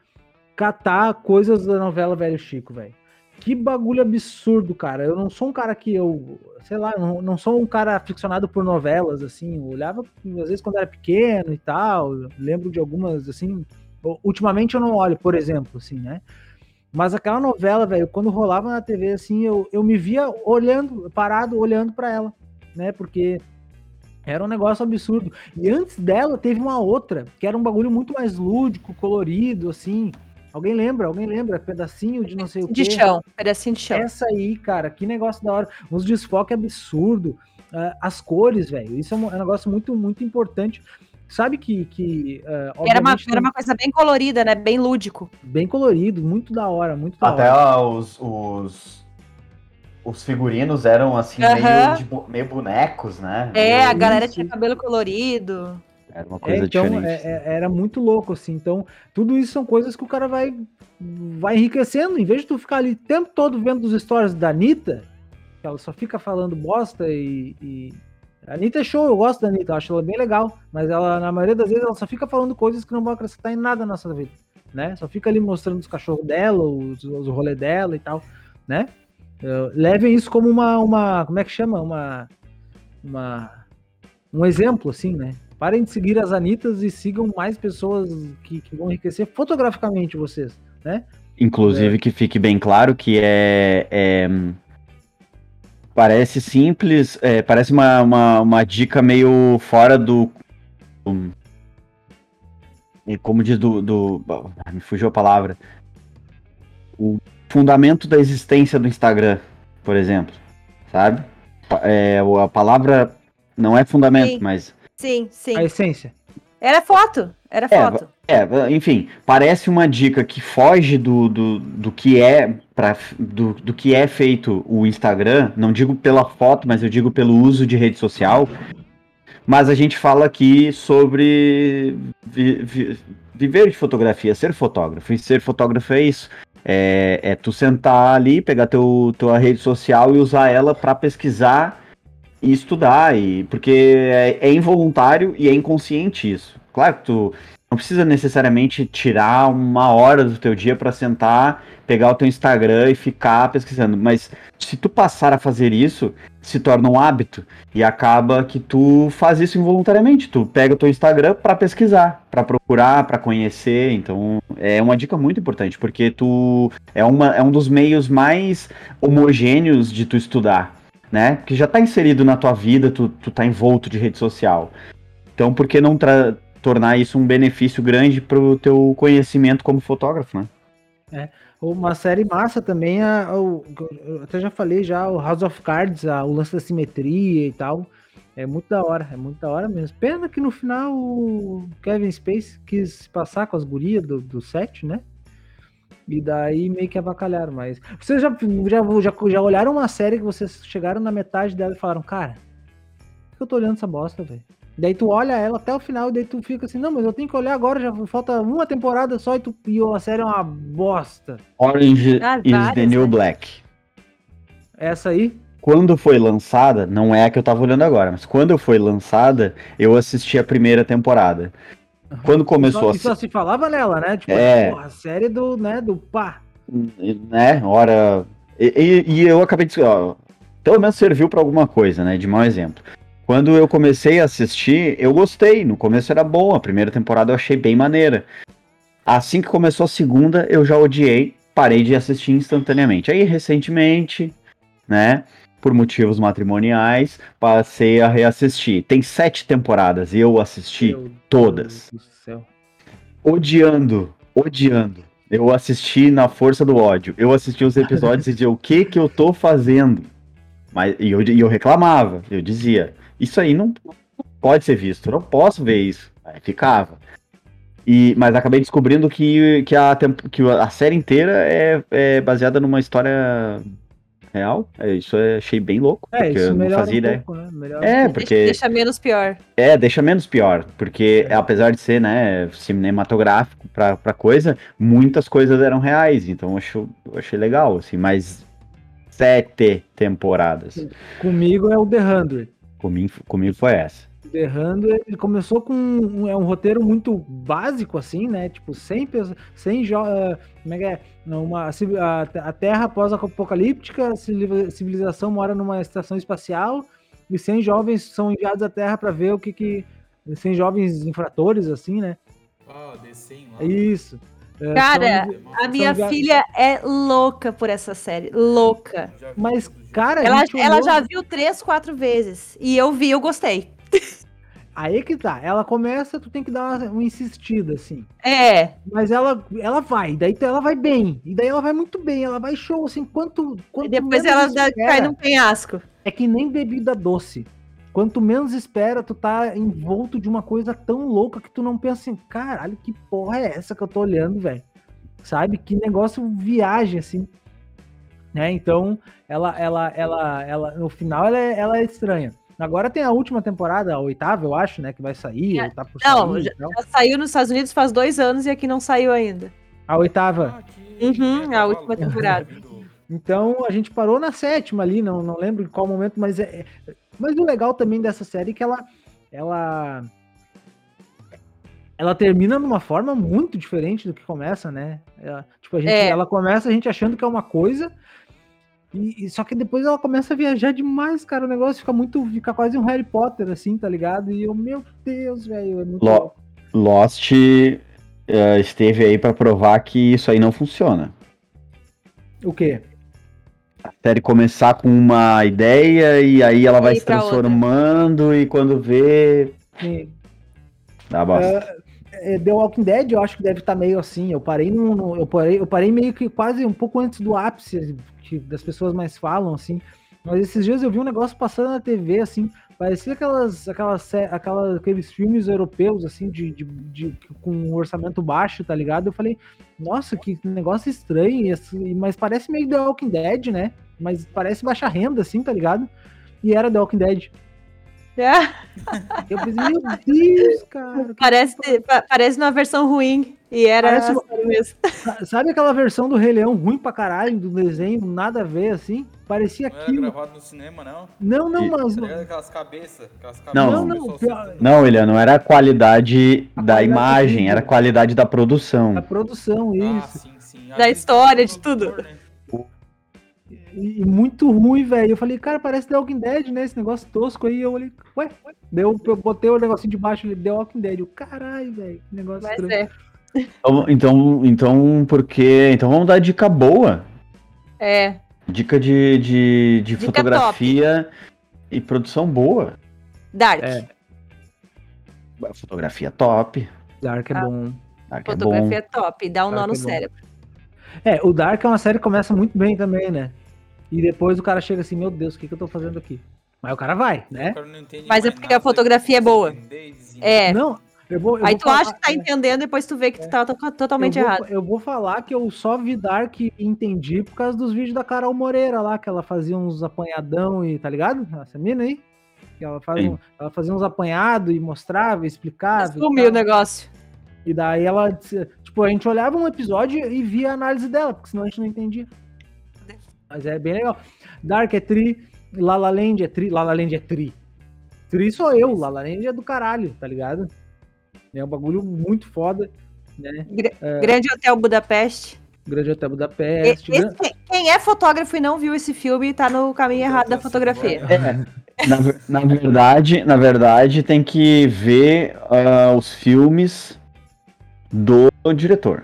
catar coisas da novela Velho Chico, velho. Que bagulho absurdo, cara. Eu não sou um cara que eu, sei lá, não, não sou um cara aficionado por novelas, assim. Eu olhava, às vezes, quando era pequeno e tal. lembro de algumas, assim. Ultimamente eu não olho, por exemplo, assim, né? Mas aquela novela, velho, quando rolava na TV, assim, eu, eu me via olhando, parado, olhando para ela, né? Porque era um negócio absurdo. E antes dela teve uma outra, que era um bagulho muito mais lúdico, colorido, assim. Alguém lembra? Alguém lembra? Pedacinho de não sei o quê. De chão, pedacinho de chão. Essa aí, cara, que negócio da hora. Uns desfoques absurdo. Uh, as cores, velho. Isso é um, é um, negócio muito, muito importante. Sabe que. que uh, era, uma, era uma coisa bem colorida, né? Bem lúdico. Bem colorido, muito da hora, muito da Até hora. os, os, os figurinos eram assim, meio, de, meio bonecos, né? É, meio... a galera tinha cabelo colorido. Era uma coisa é, então, diferente. É, é, era muito louco, assim. Então, tudo isso são coisas que o cara vai, vai enriquecendo. Em vez de tu ficar ali o tempo todo vendo os stories da Anitta, que ela só fica falando bosta e. e... A Anitta é show, eu gosto da Anitta, eu acho ela bem legal. Mas ela, na maioria das vezes, ela só fica falando coisas que não vão acrescentar em nada na nossa vida. Né? Só fica ali mostrando os cachorros dela, os, os rolês dela e tal, né? Levem isso como uma, uma. Como é que chama? Uma. Uma. Um exemplo, assim, né? Parem de seguir as Anitas e sigam mais pessoas que, que vão enriquecer fotograficamente vocês, né? Inclusive, é. que fique bem claro que é. é parece simples, é, parece uma, uma, uma, dica meio fora do. Um, como diz do, do. Me fugiu a palavra. O fundamento da existência do Instagram, por exemplo. Sabe? É, a palavra não é fundamento, sim. mas. Sim, sim. A essência. Era foto. Era foto. É, é, enfim, parece uma dica que foge do, do, do que é para do, do que é feito o Instagram. Não digo pela foto, mas eu digo pelo uso de rede social. Mas a gente fala aqui sobre vi, vi, viver de fotografia, ser fotógrafo. E ser fotógrafo é isso. É, é tu sentar ali, pegar teu, tua rede social e usar ela para pesquisar e estudar, e, porque é, é, involuntário e é inconsciente isso. Claro que tu não precisa necessariamente tirar uma hora do teu dia para sentar, pegar o teu Instagram e ficar pesquisando, mas se tu passar a fazer isso, se torna um hábito e acaba que tu faz isso involuntariamente. Tu pega o teu Instagram para pesquisar, para procurar, para conhecer. Então é uma dica muito importante porque tu é, uma, é um dos meios mais homogêneos de tu estudar, né? Que já está inserido na tua vida, tu, tu tá envolto de rede social. Então por que não tornar isso um benefício grande para o teu conhecimento como fotógrafo, né? É. Uma série massa também, a, a, eu até já falei já, o House of Cards, a, o lance da simetria e tal. É muito da hora, é muito da hora mesmo. Pena que no final o Kevin Space quis passar com as gurias do, do set, né? E daí meio que avacalharam, mas. Vocês já, já, já, já olharam uma série que vocês chegaram na metade dela e falaram, cara, por que eu tô olhando essa bosta, velho? Daí tu olha ela até o final e daí tu fica assim, não, mas eu tenho que olhar agora, já falta uma temporada só e, tu, e a série é uma bosta. Orange ah, is the New? Black. Essa aí? Quando foi lançada, não é a que eu tava olhando agora, mas quando foi lançada, eu assisti a primeira temporada. Quando começou a... só se falava nela, né? Tipo, é... a série do, né, do pá. Né, hora... E, e, e eu acabei de... Ó, pelo menos serviu para alguma coisa, né, de mau exemplo. Quando eu comecei a assistir, eu gostei. No começo era bom, a primeira temporada eu achei bem maneira. Assim que começou a segunda, eu já odiei, parei de assistir instantaneamente. Aí, recentemente, né, por motivos matrimoniais, passei a reassistir. Tem sete temporadas e eu assisti Meu todas. Deus do céu. Odiando, odiando. Eu assisti na força do ódio. Eu assisti os episódios e dizia, o que que eu tô fazendo? Mas, e eu, e eu reclamava, eu dizia, isso aí não, não pode ser visto, eu não posso ver isso. Aí ficava. E, mas acabei descobrindo que, que, a, que a série inteira é, é baseada numa história real. É, isso eu achei bem louco. É, porque isso eu não fazia um ideia. Pouco, né? é, um porque. Deixa menos pior. É, deixa menos pior. Porque é. apesar de ser, né, cinematográfico pra, pra coisa, muitas coisas eram reais. Então eu, acho, eu achei legal, assim, mas sete temporadas. Comigo é o The Hundred. Comigo, comigo foi essa. Berrando, ele começou com um, é um roteiro muito básico, assim, né? Tipo, sem, pes- sem jo- eh, como é que é? Uma, a, a Terra pós-apocalíptica, civilização mora numa estação espacial e 100 jovens são enviados à Terra para ver o que que... 100 jovens infratores, assim, né? Ah, D100 lá. É isso. É, Cara, são- A minha filha é louca por essa série. Louca. Mas, cara, Ela, ela já viu três, quatro vezes. E eu vi, eu gostei. Aí que tá. Ela começa, tu tem que dar uma, uma insistida, assim. É. Mas ela, ela vai, daí ela vai bem. E daí ela vai muito bem, ela vai show, assim, quanto. E quanto depois menos ela espera, cai num penhasco. É que nem bebida doce. Quanto menos espera, tu tá envolto de uma coisa tão louca que tu não pensa assim, caralho, que porra é essa que eu tô olhando, velho? Sabe? Que negócio viagem, assim. Né? Então, ela, ela, ela, ela, no final, ela é, ela é estranha. Agora tem a última temporada, a oitava, eu acho, né? Que vai sair, É, tá por não, sair. já- e tal. Já saiu nos Estados Unidos faz dois anos e aqui não saiu ainda. A oitava. Ah, Uhum, é, a última temporada. Então a gente parou na sétima ali, não, não lembro em qual momento, mas é. é- Mas o legal também dessa série é que ela. Ela. Ela termina de uma forma muito diferente do que começa, né? Ela, tipo, a gente, É. ela começa a gente achando que é uma coisa. E, e- só que depois ela começa a viajar demais, cara. O negócio fica muito. Fica quase um Harry Potter, assim, tá ligado? E eu, meu Deus, velho. É muito Lo- louco. Lost eh, esteve aí pra provar que isso aí não funciona. O quê? A série começar com uma ideia e aí ela vai E se pra outra. transformando e quando vê. Sim. Dá bosta. É, The Walking Dead, eu acho que deve estar meio assim. Eu parei no, no- eu parei, eu parei meio que quase um pouco antes do ápice que das pessoas mais falam assim. Mas esses dias eu vi um negócio passando na TV assim, parecia aquelas aquelas aquelas aqueles filmes europeus assim de, de, de- com um orçamento baixo, tá ligado? Eu falei, nossa, que negócio estranho, assim, mas parece meio The Walking Dead, né? Mas parece baixa renda assim, tá ligado? E era The Walking Dead. É, Eu pensei, meu Deus, cara. que parece, pa- parece uma versão ruim. E era Parece a uma- série mesmo. Sa- Sabe aquela versão do Rei Leão ruim pra caralho, do desenho, nada a ver, assim? Parecia Não era aquilo. gravado no cinema, não? Não, não, E- mas. Aquelas cabeças? Aquelas cabeças Não. Não, não, pior- Não, William, não era a qualidade A da qualidade imagem, era a qualidade da produção. A produção, Ah, isso. sim, sim. Da história, de tudo. né? E, muito ruim, velho. Eu falei, cara, parece The Walking Dead, né? Esse negócio tosco aí. Eu olhei, ué, ué. Deu, eu botei o negocinho de baixo ali, The Walking Dead. Eu, caralho, velho. Que negócio Mas estranho. é. Então, então, então, porque. Então vamos dar dica boa. É. Dica de, de, de Dica fotografia e produção boa. Dark. É. Fotografia top. Dark é Ah. bom. Dark é bom. Fotografia é top. Dá um nó Dark no é bom. cérebro. É, o Dark é uma série que começa muito bem também, né? E depois o cara chega assim, meu Deus, o que, que eu tô fazendo aqui? Mas o cara vai, né? O cara Mas é porque a nada, fotografia é boa. É. Não, eu vou. eu Aí vou tu falar- acha que tá entendendo, depois tu vê que tu tá to- totalmente eu vou, errado. Eu vou falar que eu só vi Dark e entendi por causa dos vídeos da Carol Moreira lá, que ela fazia uns apanhadão e, tá ligado? Essa mina aí? Que ela, faz um- ela fazia uns apanhados e mostrava, explicava. Sumiu o negócio. E daí ela, tipo, a gente olhava um episódio e via a análise dela, porque senão a gente não entendia. Mas é bem legal. Dark é tri, La La Land é tri, La La Land é tri. Tri sou eu, La La Land é do caralho, tá ligado? É um bagulho muito foda, né? Gra- Grande Hotel Budapeste. Grande Hotel E- Budapeste. esse- quem- quem é fotógrafo e não viu esse filme tá no caminho errado da fotografia. agora- Na, na verdade, na verdade, tem que ver ah, os filmes do diretor.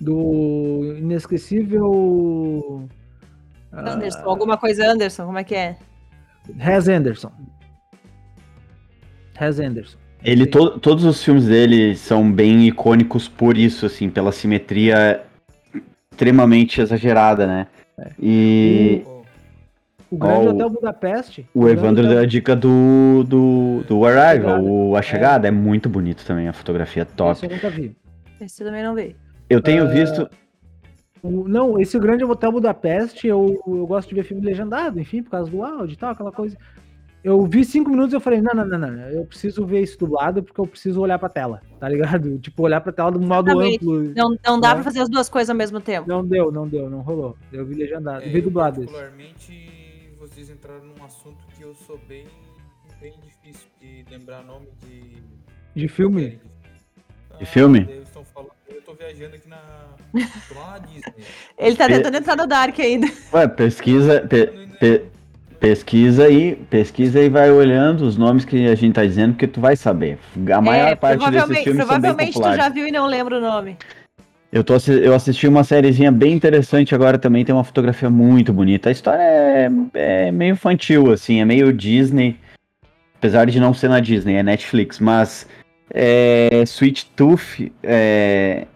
Do inesquecível. ah, Anderson, alguma coisa Anderson, como é que é? Hez Anderson. Hez Anderson. Ele, to- todos os filmes dele são bem icônicos por isso, assim, pela simetria extremamente exagerada, né? E Pô, O Grande Ó, o- Hotel Budapeste. o Grande Evandro Hotel- deu a dica do, do, do Arrival, o A Chegada, é. muito bonito também, a fotografia Esse top. eu nunca vi. Esse eu também não vi. Eu tenho Ah, visto, O- não, esse Grande Hotel Budapeste, eu, eu gosto de ver filme legendado, enfim, por causa do áudio e tal, aquela coisa. Eu vi cinco minutos e eu falei, não, não, não, não, eu preciso ver isso dublado porque eu preciso olhar pra tela, tá ligado? Tipo, olhar pra tela do modo Exatamente. amplo. Não, não dá É. pra fazer as duas coisas ao mesmo tempo. Não deu, não deu, não rolou. Eu vi legendado, é, vi eu dublado esse. particularmente, vocês entraram num assunto que eu sou bem bem difícil de lembrar nome de. De filme? De filme? Falando, eu tô viajando aqui na. Tô lá na Disney. Ele tá Pe- tentando entrar no Dark ainda. Ué, pesquisa, pe- pe- pesquisa aí, pesquisa e vai olhando os nomes que a gente tá dizendo, porque tu vai saber. A maior É, parte desses filmes são bem provavelmente tu já viu e não lembra o nome. Eu, tô, eu assisti uma sériezinha bem interessante agora também, tem uma fotografia muito bonita. A história é, é meio infantil, assim, é meio Disney. Apesar de não ser na Disney, é Netflix, mas é, Sweet Tooth é,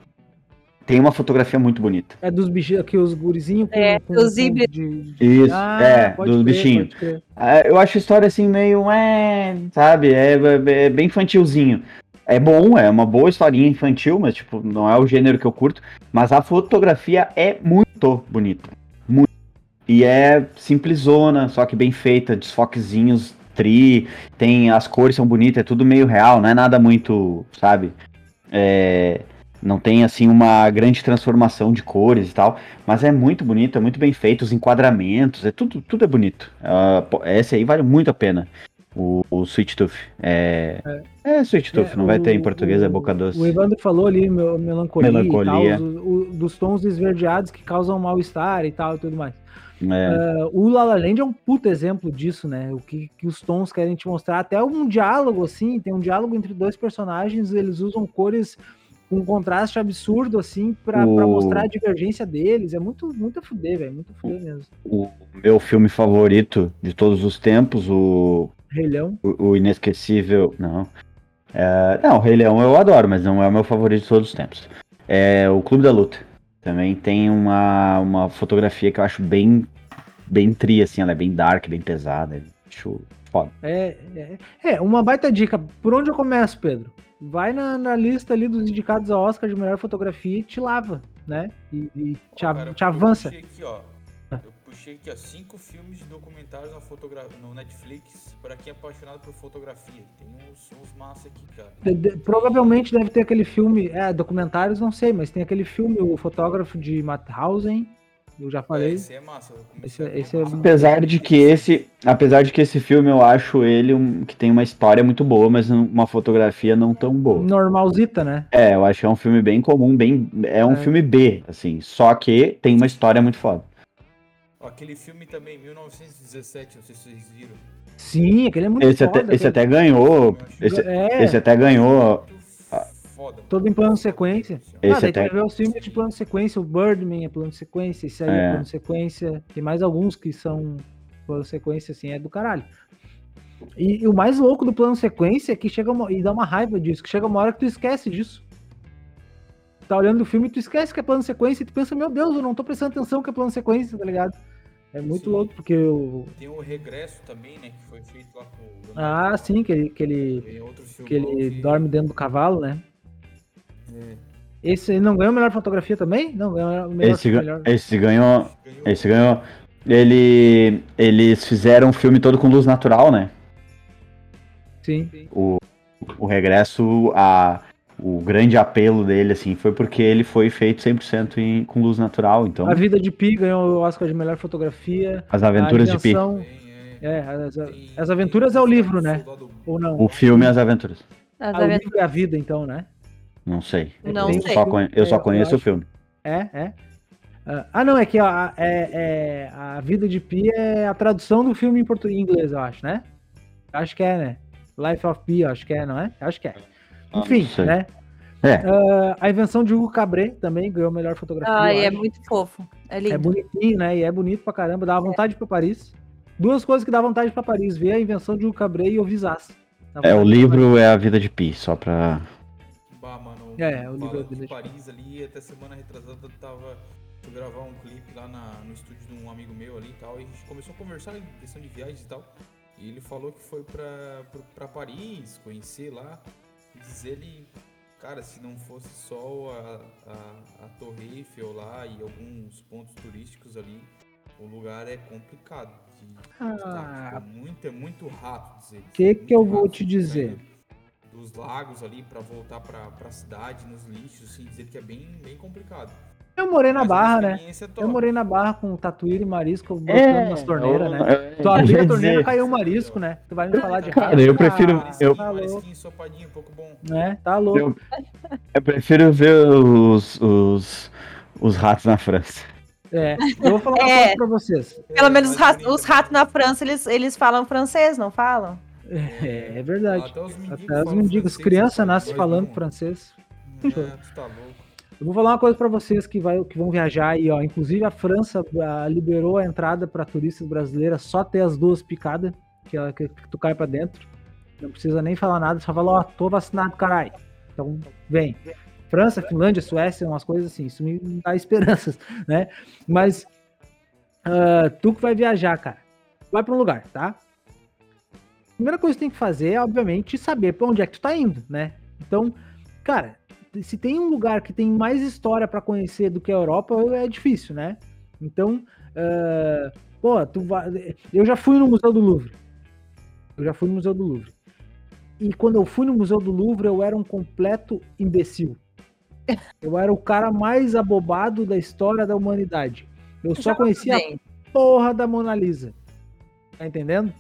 tem uma fotografia muito bonita. É dos bichinhos aqui, os gurizinhos com, É, com, os com- híbridos. de- Isso, Ah, é, dos bichinhos. Ah, Eu acho a história assim meio, é, sabe, é, é- é bem infantilzinho. É bom, é uma boa historinha infantil, mas tipo, não é o gênero que eu curto. Mas a fotografia é muito bonita. Muito. E é simplesona, só que bem feita, desfoquezinhos, tri, tem as cores são bonitas, é tudo meio real, não é nada muito, sabe? É, não tem assim uma grande transformação de cores e tal, mas é muito bonito, é muito bem feito, os enquadramentos, é tudo, tudo é bonito. Pô, esse aí vale muito a pena. O, o Sweet Tooth. É, é. Sweet Tooth, É, não vai ter em o- português, é o- boca doce. O Evandro falou ali, meu, melancolia, Melancolia. Tal, o- dos tons esverdeados que causam mal-estar e tal e tudo mais. É, Uh, o La La Land é um puto exemplo disso, né? O que, que os tons querem te mostrar. Até um diálogo, assim, tem um diálogo entre dois personagens, eles usam cores com contraste absurdo, assim, pra, pra O- mostrar a divergência deles. É muito, muito a fuder, velho. Muito a fuder mesmo. o meu filme favorito de todos os tempos, o, Rei Leão. o, o Inesquecível. Não. É, não, o Rei Leão eu adoro, mas não é o meu favorito de todos os tempos. É o Clube da Luta. Também tem uma, uma fotografia que eu acho bem, bem tri, assim, ela é bem dark, bem pesada. eu Acho foda. É, é, é, uma baita dica. Por onde eu começo, Pedro? Vai na, na lista ali dos indicados ao Oscar de melhor fotografia e te lava, né? E, e te, Cara, te avança. Eu puxei aqui, ó. Eu puxei aqui, ó, cinco filmes de documentários na fotogra... no Netflix para quem é apaixonado por fotografia. Tem uns, uns massa aqui, cara. De- de- provavelmente deve ter aquele filme, é, documentários não sei, mas tem aquele filme, O Fotógrafo de Mauthausen, eu já É, falei. esse é massa. Esse- esse é- massa. Apesar de que esse, apesar de que esse filme eu acho ele um, que tem uma história muito boa, mas uma fotografia não tão boa. Normalzita, né? É, eu acho que é um filme bem comum, bem, é um É. filme B, assim, só que tem uma história muito foda. Aquele filme também, 1917, não sei se vocês viram. Sim, aquele é muito Esse foda. até, esse até ganhou, esse, é, esse até ganhou, foda. todo em plano sequência. Esse ah, daí até- tu vai ver os filmes de plano sequência, o Birdman é plano sequência, esse aí é, É. plano sequência, tem mais alguns que são plano sequência, assim, é do caralho. E, e o mais louco do plano sequência é que chega uma, e dá uma raiva disso, que chega uma hora que tu esquece disso. Tá olhando o filme e tu esquece que é plano sequência e tu pensa, meu Deus, eu não tô prestando atenção que é plano sequência, tá ligado? É muito Sim. louco, porque o. Tem o Regresso também, né? Que foi feito lá com o. Ah, sim, que ele, que ele, que ele dorme dentro do cavalo, né? É. Esse não ganhou melhor fotografia também? Não, ganhou melhor. esse, melhor. esse ganhou, esse ganhou, ele, eles fizeram um filme todo com luz natural, né? Sim. O regresso, a, o grande apelo dele, assim, foi porque ele foi feito 100% em, com luz natural, então, A Vida de Pi ganhou o Oscar de melhor fotografia. as aventuras a de Pi, É, as, as aventuras é o livro, né? Ou não? o filme As Aventuras, As Ah, o aventuras- livro é a vida, então, né? Não sei, Não Tem- sei. só conhe- eu só É, conheço o acho- filme. É, é. Ah, Ah, não, é que a, é, é- a Vida de Pi é a tradução do filme em português, em inglês, eu acho, né? Acho que é, né? Life of Pi, acho que é, não é? Acho que é. Ah, Enfim, sei. né? É, Ah, a invenção de Hugo Cabret também ganhou melhor fotografia. Eu é muito fofo. É É lindo. bonitinho, né? E é bonito pra caramba, dá vontade pra Paris. Duas coisas que dá vontade pra Paris, ver a invenção de Hugo Cabret e o Visas. É, o livro é A Vida de Pi, só pra... É, o livro é de Paris ali, até semana retrasada eu tava. Fui gravar um clipe lá na- no estúdio de um amigo meu ali e tal. E a gente começou a conversar em questão de viagens e tal. E ele falou que foi pra, pra, pra Paris, conhecer lá. E diz ele, cara, se não fosse só a, a, a Torre Eiffel lá e alguns pontos turísticos ali, o lugar é complicado. de- Ah. estar. Tipo, muito, é muito rápido dizer. Que muito que eu vou te dizer? Dos lagos ali pra voltar pra, pra cidade, nos lixos, assim, dizer que é bem, bem complicado. Eu morei na Mas é Barra, né? top. Eu morei na Barra com tatuíra e marisco botando É, nas torneiras, eu- né? eu- Tu abriu a torneira, dizer. caiu um marisco, né? Tu vai me falar de Cara, rato? eu prefiro- Ah, eu- Tá um pouco bom. né? Tá louco. Eu, eu prefiro ver os, os, os ratos na França. É, eu vou falar uma É. coisa pra vocês. Pelo É, menos os ratos, na França, eles, eles falam francês, não falam? É, é verdade. Até os mendigos, Até os sabe? nascem Nós falando não. francês. É, tu tá louco. Eu vou falar uma coisa pra vocês que, vai, que vão viajar aí, ó. Inclusive a França ah, liberou a entrada pra turistas brasileiras só ter as duas picadas, que, ela- que, que tu cai pra dentro. Não precisa nem falar nada, só fala, ó, tô vacinado, caralho. Então, vem. França, Finlândia, Suécia, umas coisas assim, isso me dá esperanças, né? Mas ah, tu que vai viajar, cara, vai pra um lugar, tá? Primeira coisa que tem que fazer é, obviamente, saber pra onde é que tu tá indo, né? Então, cara, se tem um lugar que tem mais história pra conhecer do que a Europa, é difícil, né? Então, ah, pô, tu vai... eu já fui no Museu do Louvre. Eu já fui no Museu do Louvre. E quando eu fui no Museu do Louvre, eu era um completo imbecil. Eu era o cara mais abobado da história da humanidade. Eu só Já conhecia a porra da Mona Lisa. Tá entendendo?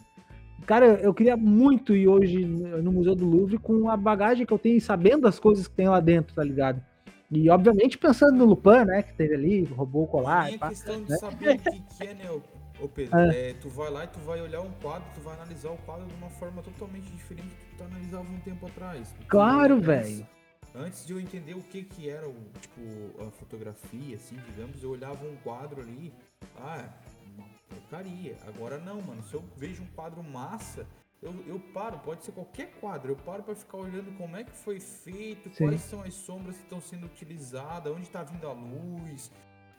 Cara, eu, queria muito ir hoje no Museu do Louvre com a bagagem que eu tenho e sabendo as coisas que tem lá dentro, tá ligado? E obviamente pensando no Lupin, né, que teve ali, roubou o colar. Minha pá. questão de né? saber o que, que é, né, ô, Pedro? Ah. É, tu vai lá e tu vai olhar um quadro, tu vai analisar o quadro de uma forma totalmente diferente do que tu analisava um tempo atrás. Claro, velho. Antes de eu entender o que que era o, tipo, a fotografia, assim, digamos, eu olhava um quadro ali, ah, é porcaria. Agora não, mano, se eu vejo um quadro massa, eu, eu paro, pode ser qualquer quadro, eu paro pra ficar olhando como é que foi feito, Sim. quais são as sombras que estão sendo utilizadas, onde tá vindo a luz.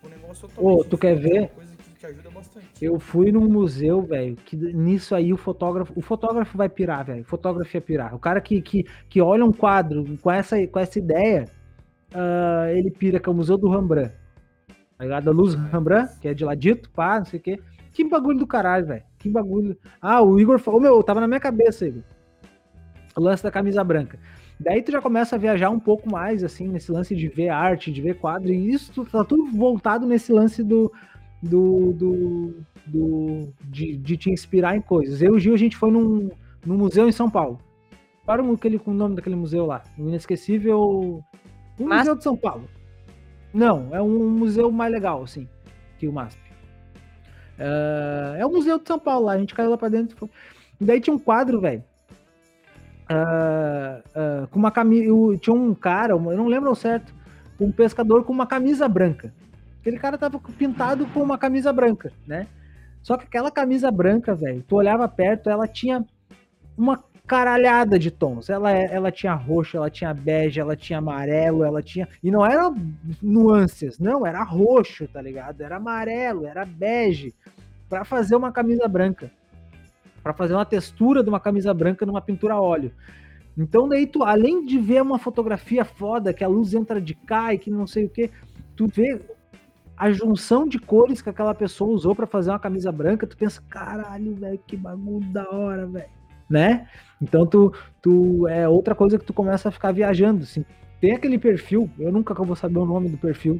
O negócio é Ô, totalmente tu quer é ver? uma coisa que, que ajuda bastante. Eu fui num museu, velho, que nisso aí o fotógrafo, o fotógrafo vai pirar, velho. O fotógrafo ia pirar. O cara que, que, que olha um quadro com essa, com essa ideia, ah, ele pira, que é o Museu do Rembrandt. Tá ligado? A Luz Rembrandt, que é de ladito, pá, não sei o quê. Que bagulho do caralho, velho. Que bagulho. Ah, o Igor falou, meu, tava na minha cabeça, Igor. O lance da camisa branca. Daí tu já começa a viajar um pouco mais, assim, nesse lance de ver arte, de ver quadro, e isso tá tudo voltado nesse lance do, do, do, do- de, de te inspirar em coisas. Eu e o Gil, a gente foi num, num museu em São Paulo. Era o, aquele, o nome daquele museu lá? O inesquecível... O Mas- Museu de São Paulo. Não, é um museu mais legal, assim, que o MASP. É, é o Museu de São Paulo lá, a gente caiu lá pra dentro. e daí tinha um quadro, velho, ah, ah, com uma camisa. Tinha um cara, eu não lembro ao certo, um pescador com uma camisa branca. Aquele cara tava pintado com uma camisa branca, né? Só que aquela camisa branca, velho, tu olhava perto, ela tinha uma caralhada de tons. Ela, ela tinha roxo, ela tinha bege, ela tinha amarelo, ela tinha. E não era nuances, não, era roxo, tá ligado? Era amarelo, era bege. Pra fazer uma camisa branca. Pra fazer uma textura de uma camisa branca numa pintura a óleo. Então, daí tu, além de ver uma fotografia foda, que a luz entra de cá e que não sei o que, tu vê a junção de cores que aquela pessoa usou pra fazer uma camisa branca, tu pensa, caralho, velho, que bagulho da hora, velho. Né? Então tu, tu é outra coisa que tu começa a ficar viajando, assim. Tem aquele perfil, eu nunca vou saber o nome do perfil,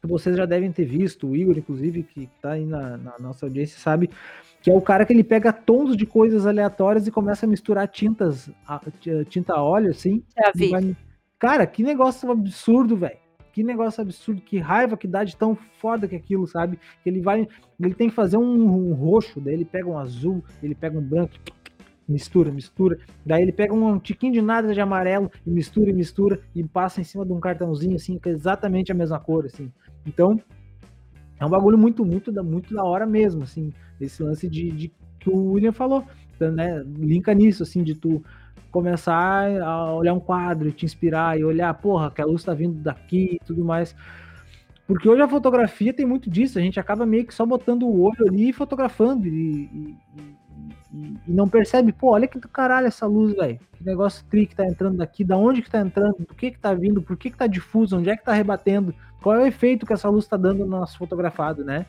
que vocês já devem ter visto, o Igor, inclusive, que tá aí na, na nossa audiência, sabe, que é o cara que ele pega tons de coisas aleatórias e começa a misturar tintas, a- tinta a óleo, assim, já e vi. vai- Cara, que negócio absurdo, velho. Que negócio absurdo, que raiva que dá de tão foda que aquilo, sabe? Que ele vai. Ele tem que fazer um, um roxo, daí ele pega um azul, ele pega um branco, mistura, mistura. Daí ele pega um tiquinho de nada de amarelo e mistura e mistura e passa em cima de um cartãozinho, assim, que é exatamente a mesma cor, assim. Então, é um bagulho muito, muito, muito da hora mesmo, assim. Esse lance de, de que o William falou, né? Linka nisso, assim, de tu começar a olhar um quadro e te inspirar e olhar, porra, que a luz tá vindo daqui e tudo mais. Porque hoje a fotografia tem muito disso, a gente acaba meio que só botando o olho ali e fotografando e, e- e- e não percebe, pô, olha que do caralho essa luz, velho. Que negócio tri que tá entrando daqui, da onde que tá entrando, do que que tá vindo, por que que tá difuso, onde é que tá rebatendo, qual é o efeito que essa luz tá dando no nosso fotografado, né?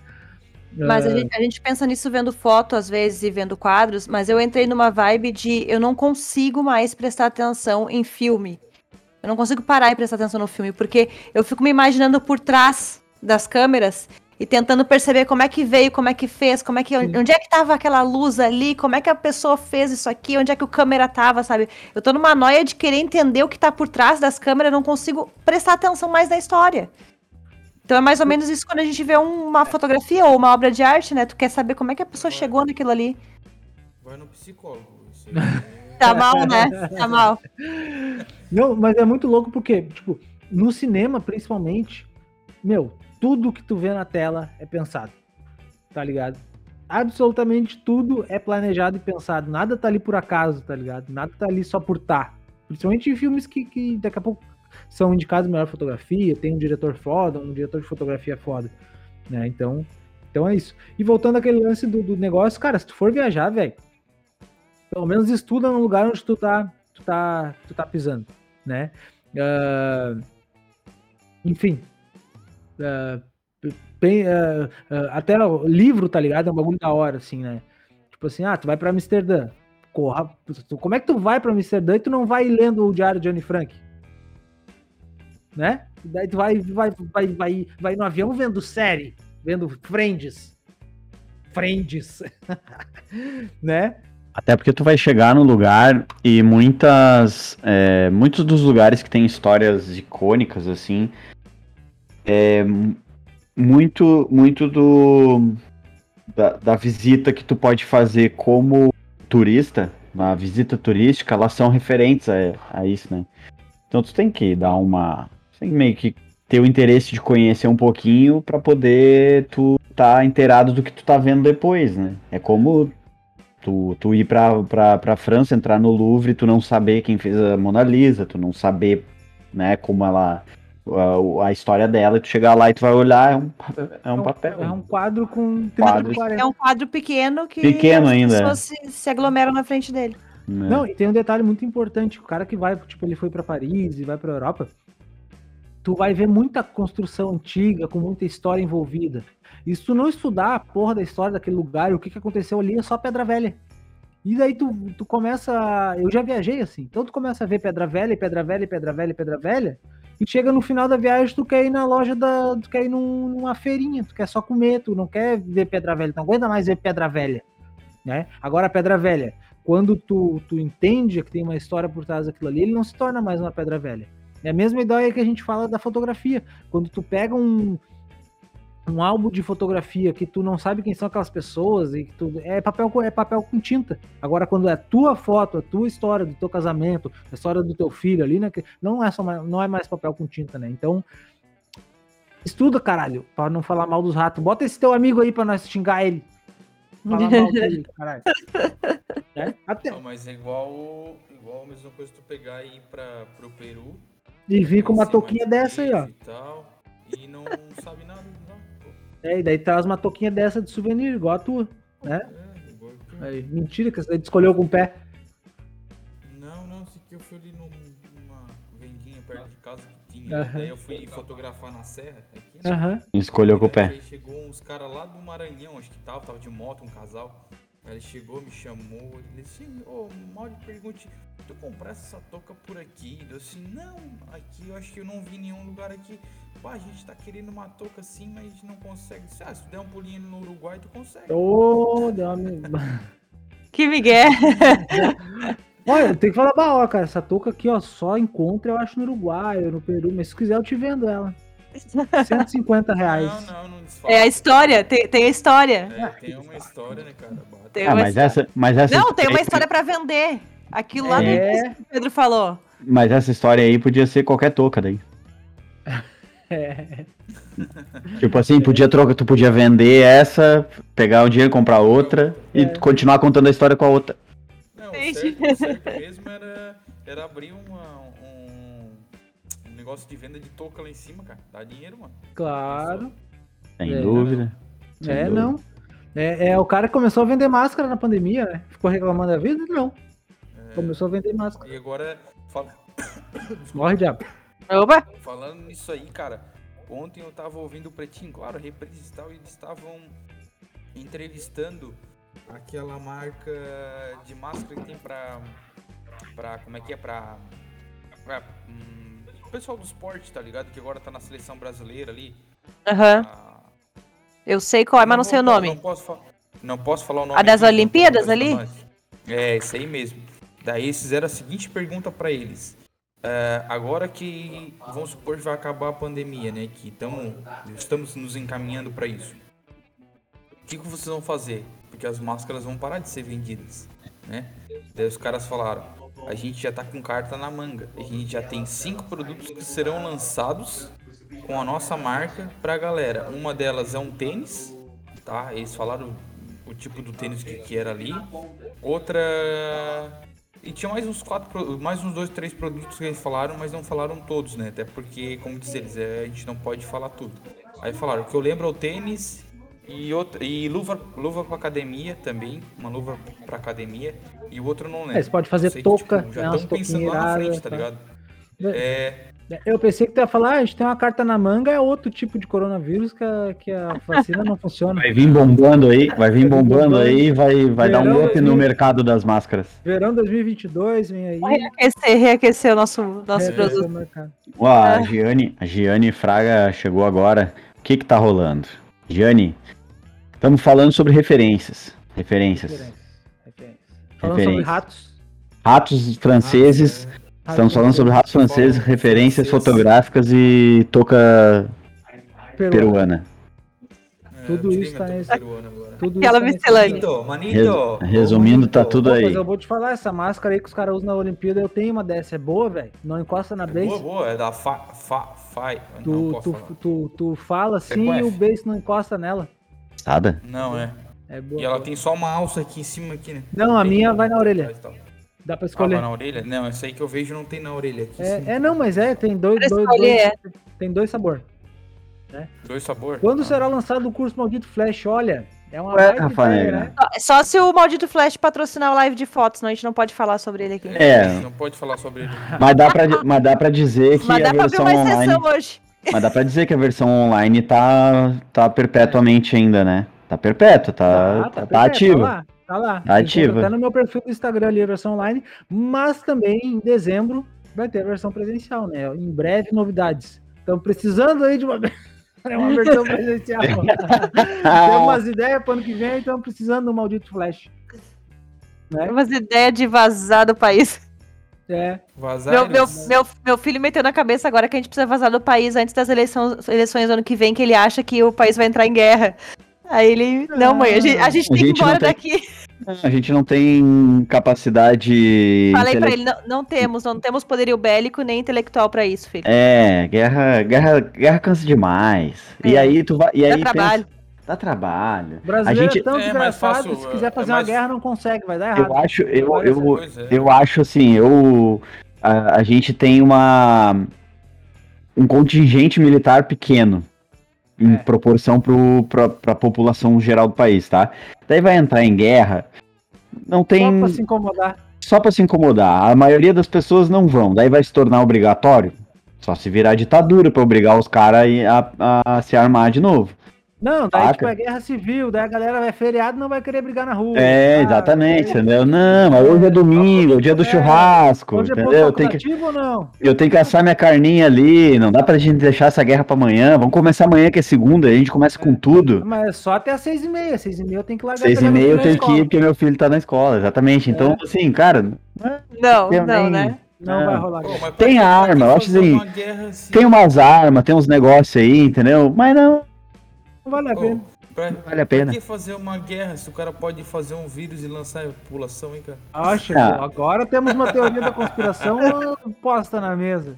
Mas a gente, a gente pensa nisso vendo foto, às vezes, e vendo quadros, mas eu entrei numa vibe de eu não consigo mais prestar atenção em filme. Eu não consigo parar e prestar atenção no filme, porque eu fico me imaginando por trás das câmeras e tentando perceber como é que veio, como é que fez, como é que onde é que tava aquela luz ali, como é que a pessoa fez isso aqui, onde é que o câmera tava, sabe? Eu tô numa noia de querer entender o que tá por trás das câmeras, não consigo prestar atenção mais na história. Então é mais ou menos isso quando a gente vê uma fotografia ou uma obra de arte, né? Tu quer saber como é que a pessoa chegou naquilo ali. Vai no psicólogo. É- Tá mal, né? Tá mal. Não, mas é muito louco porque, tipo, no cinema, principalmente, meu, tudo que tu vê na tela é pensado. Tá ligado? Absolutamente tudo é planejado e pensado. Nada tá ali por acaso, tá ligado? Nada tá ali só por tá. Principalmente em filmes que, que daqui a pouco são indicados melhor fotografia, tem um diretor foda, um diretor de fotografia foda. Né? Então, então é isso. E voltando àquele lance do, do negócio, cara, se tu for viajar, velho, pelo menos estuda no lugar onde tu tá, tu tá, tu tá pisando, né? Ah, enfim. Ah, tem, ah, ah, até livro, tá ligado? É um bagulho da hora, assim, né? Tipo assim, ah, tu vai pra Amsterdã. Corra, como é que tu vai pra Amsterdã e tu não vai lendo o Diário de Anne Frank? Né? Daí tu vai, vai, vai, vai, vai no avião vendo série, vendo Friends. Friends. né? Até porque tu vai chegar no lugar e muitas. é, muitos dos lugares que tem histórias icônicas, assim. É mu- muito, muito do. Da, da visita que tu pode fazer como turista, na visita turística, elas são referentes a, a isso, né? Então tu tem que dar uma. Tem que meio que ter o interesse de conhecer um pouquinho pra poder tu tá inteirado do que tu tá vendo depois, né? É como Tu, tu ir pra, pra, pra França, entrar no Louvre, tu não saber quem fez a Mona Lisa, tu não saber, né, como ela. A, a história dela, e tu chegar lá e tu vai olhar, é um, é um papel. É um quadro com 30 Quadro. por 40. É um quadro pequeno que Pequeno as ainda, pessoas se, se aglomeram na frente dele. né? Não, e tem um detalhe muito importante. O cara que vai, tipo, ele foi pra Paris e vai pra Europa, tu vai ver muita construção antiga, com muita história envolvida. E se tu não estudar a porra da história daquele lugar e o que, que aconteceu ali, é só pedra velha. E daí tu, tu começa. a- Eu já viajei assim. Então tu começa a ver pedra velha, pedra velha, pedra velha, e pedra velha. E chega no final da viagem, tu quer ir na loja da. Tu quer ir num- numa feirinha, tu quer só comer, tu não quer ver pedra velha, tu não aguenta mais ver pedra velha. Né? Agora a pedra velha, quando tu, tu entende que tem uma história por trás daquilo ali, ele não se torna mais uma pedra velha. É a mesma ideia que a gente fala da fotografia. Quando tu pega um, um álbum de fotografia que tu não sabe quem são aquelas pessoas e que tu, é papel com- é papel com tinta. Agora quando é a tua foto, a tua história do teu casamento, a história do teu filho ali, né, que não é só mais, não é mais papel com tinta, né? Então estuda, caralho, para não falar mal dos ratos. Bota esse teu amigo aí para nós xingar ele. Falar mal dele, caralho. Né? Até, Não, mas é igual, igual a mesma coisa tu pegar e ir pra, pro Peru. e vi com uma touquinha dessa aí, ó. E, tal, e não sabe nada. É, e daí traz uma touquinha dessa de souvenir, igual a tua. né? É, igual Aí, mentira que você escolheu com o pé. Não, não, isso aqui eu fui ali num- numa vendinha perto de casa que tinha. Daí eu fui fotografar na serra. Aqui, né? Aham. Escolheu com o pé. Aí chegou uns caras lá do Maranhão, acho que tava, tava de moto, um casal. Aí ele chegou, me chamou, ele disse, assim, ô, mal de pergunte, tu comprasse essa touca por aqui? Eu assim, não, aqui eu acho que eu não vi nenhum lugar aqui. Pá, a gente tá querendo uma touca assim, mas não consegue. Disse, Ah, se tu der um pulinho no Uruguai, tu consegue. Ô, deu uma... Que migué. Olha, tem que falar, bah, ó, cara, essa touca aqui, ó, só encontra, eu acho, no Uruguai ou no Peru, mas se quiser eu te vendo ela. 150 reais. Não, não, não desfala. É a história, tem, tem a história. É, tem uma história, né, cara? Tem Ah, mas história. essa, mas essa Não, tem uma história pra vender. Aquilo lá É. início que o Pedro falou. Mas essa história aí podia ser qualquer touca daí. É. Tipo assim, podia trocar, tu podia vender essa, pegar o dinheiro, comprar outra e É. continuar contando a história com a outra. Não, o certo, o certo mesmo era, era abrir uma, um, negócio de venda de touca lá em cima, cara. Dá dinheiro, mano. Claro. Sem É. dúvida. Sem É, dúvida. não. É, é o cara que começou a vender máscara na pandemia, né? Ficou reclamando da vida? Não. É, Começou a vender máscara. E agora, fal- Morre, diabo. Opa! falando nisso aí, cara, ontem eu tava ouvindo o Pretinho, claro, reprise e tal, e eles estavam entrevistando aquela marca de máscara que tem pra. pra como é que é? Pra. pra hum, pessoal do esporte, tá ligado? Que agora tá na seleção brasileira ali. Aham. a- Eu sei qual é, mas não sei o nome. Não posso, não posso falar o nome. A das não Olimpíadas ali? É, isso aí mesmo. Daí eles fizeram a seguinte pergunta pra eles. É, agora que, vamos supor, vai acabar a pandemia, né? Que tamo, estamos nos encaminhando pra isso. O que, que vocês vão fazer? Porque as máscaras vão parar de ser vendidas, né? Daí os caras falaram, a gente já tá com carta na manga. A gente já tem cinco produtos que serão lançados com a nossa marca pra galera. Uma delas é um tênis, tá? Eles falaram o tipo do tênis que, que era ali. Outra. E tinha mais uns quatro, mais uns dois, três produtos que eles falaram, mas não falaram todos, né? Até porque, como diz eles, é, a gente não pode falar tudo. Aí falaram, o que eu lembro é o tênis e, outra, e luva, luva pra academia também, uma luva pra academia, e o outro não lembro. É, você pode fazer sei que, touca, tipo, já né, estão pensando lá na frente, tá iradas, ligado? tá. É, Eu pensei que tu ia falar, ah, a gente tem uma carta na manga, é outro tipo de coronavírus que a, que a vacina não funciona. Vai vir bombando aí, vai vir bombando aí, vai, vai dar um up no 2000. mercado das máscaras. Verão 2022, vem aí. Reaquecer, reaquecer o nosso, nosso produto. Ó, a Giane, a Giane Fraga chegou agora. O que que tá rolando? Giane, estamos falando sobre referências. Referências. Referência, referência. Falando sobre ratos. Ratos franceses. Estamos falando sobre ratos franceses, referências francês. fotográficas e touca peruana. é, Tudo isso tá minha nesse-. Tudo Aquela tá miscelânea. Manito, Res- resumindo, tá tudo Pô, aí. mas eu vou te falar, essa máscara aí que os caras usam na Olimpíada, eu tenho uma dessa. É boa, velho? Não encosta na base. Boa, boa, é da fa, fa, fai. Não Tu, tu, tu, tu fala É assim e o base não encosta nela. Nada? Não, é. É boa. E ela boa. tem só uma alça aqui em cima, aqui, né? Não, a Tem minha vai na orelha. Dá pra Ah, escolher. vai na orelha? Não, essa aí que eu vejo não tem na orelha. Aqui. É, é, não, mas é, tem dois, dois, dois- tem dois sabores. Dois sabores. Quando Ah. será lançado o curso Maldito Flash? Olha, é uma Ué, baita Rafael. ideia, né? Só se o maldito Flash patrocinar o live de fotos, senão a gente não pode falar sobre ele aqui. É. Não pode falar sobre ele. Mas dá pra, mas dá pra dizer que Mas dá a pra abrir versão uma online. exceção hoje. Mas dá pra dizer que a versão online tá, tá perpetuamente ainda, né? Tá perpétua, tá, Ah, tá, tá perfeito, ativa. Tá lá, tá lá. Tá ativa. No meu perfil do Instagram ali a versão online, mas também em dezembro vai ter a versão presencial, né? Em breve, novidades. Estamos precisando aí de uma, uma versão presencial. Tem umas ideias para ano que vem, estamos precisando do Maldito Flash. Né? Umas ideias de vazar do país. É, Vazar. Meu, meu, meu, meu filho meteu na cabeça agora que a gente precisa vazar do país antes das eleições, eleições do ano que vem, que ele acha que o país vai entrar em guerra. Aí ele. Não, mãe, a gente, a gente A tem que ir gente não embora tem- daqui. A gente não tem capacidade. Falei pra intele- ele: não, não temos, não temos poderio bélico nem intelectual pra isso, filho. É, guerra, guerra, guerra cansa demais. E É. aí tu vai. E aí pensa-. Dá trabalho. o brasileiro gente- é tão É desgraçado, fácil, se quiser é fazer mais- uma guerra não consegue, vai dar errado. Eu acho, eu, eu, Pois é. eu acho assim, eu. A, a gente tem uma. Um contingente militar pequeno. Em É. proporção pro, pra, pra população geral do país, tá? Daí vai entrar em guerra. Não tem. Só pra se incomodar. só pra se incomodar. A maioria das pessoas não vão. Daí vai se tornar obrigatório. Só se virar ditadura pra obrigar os caras a, a, a se armar de novo. Não, daí Saca? tipo é guerra civil, daí a galera vai feriado e não vai querer brigar na rua. É, Ah, exatamente, daí- entendeu? Não, mas hoje é domingo, é o dia do É, churrasco, Hoje é entendeu? Eu tenho, que, ou não? eu tenho que assar minha carninha ali, não dá pra gente deixar essa guerra pra amanhã. Vamos começar amanhã que é segunda, a gente começa com tudo. Mas é só até as seis e meia. Seis e meia eu tenho que largar Seis e meia eu tenho que ir porque meu filho tá na escola, exatamente. Então, assim, cara, Não, Também. não, né? Não Não. vai rolar. Pô, Tem arma, eu acho assim, se- tem umas armas, tem uns negócios aí, entendeu? Mas Não vale a pena. pra, vale a pena. Pra que fazer uma guerra se o cara pode fazer um vírus e lançar a população, hein, cara? Acha, Ah. agora temos uma teoria da conspiração posta na mesa.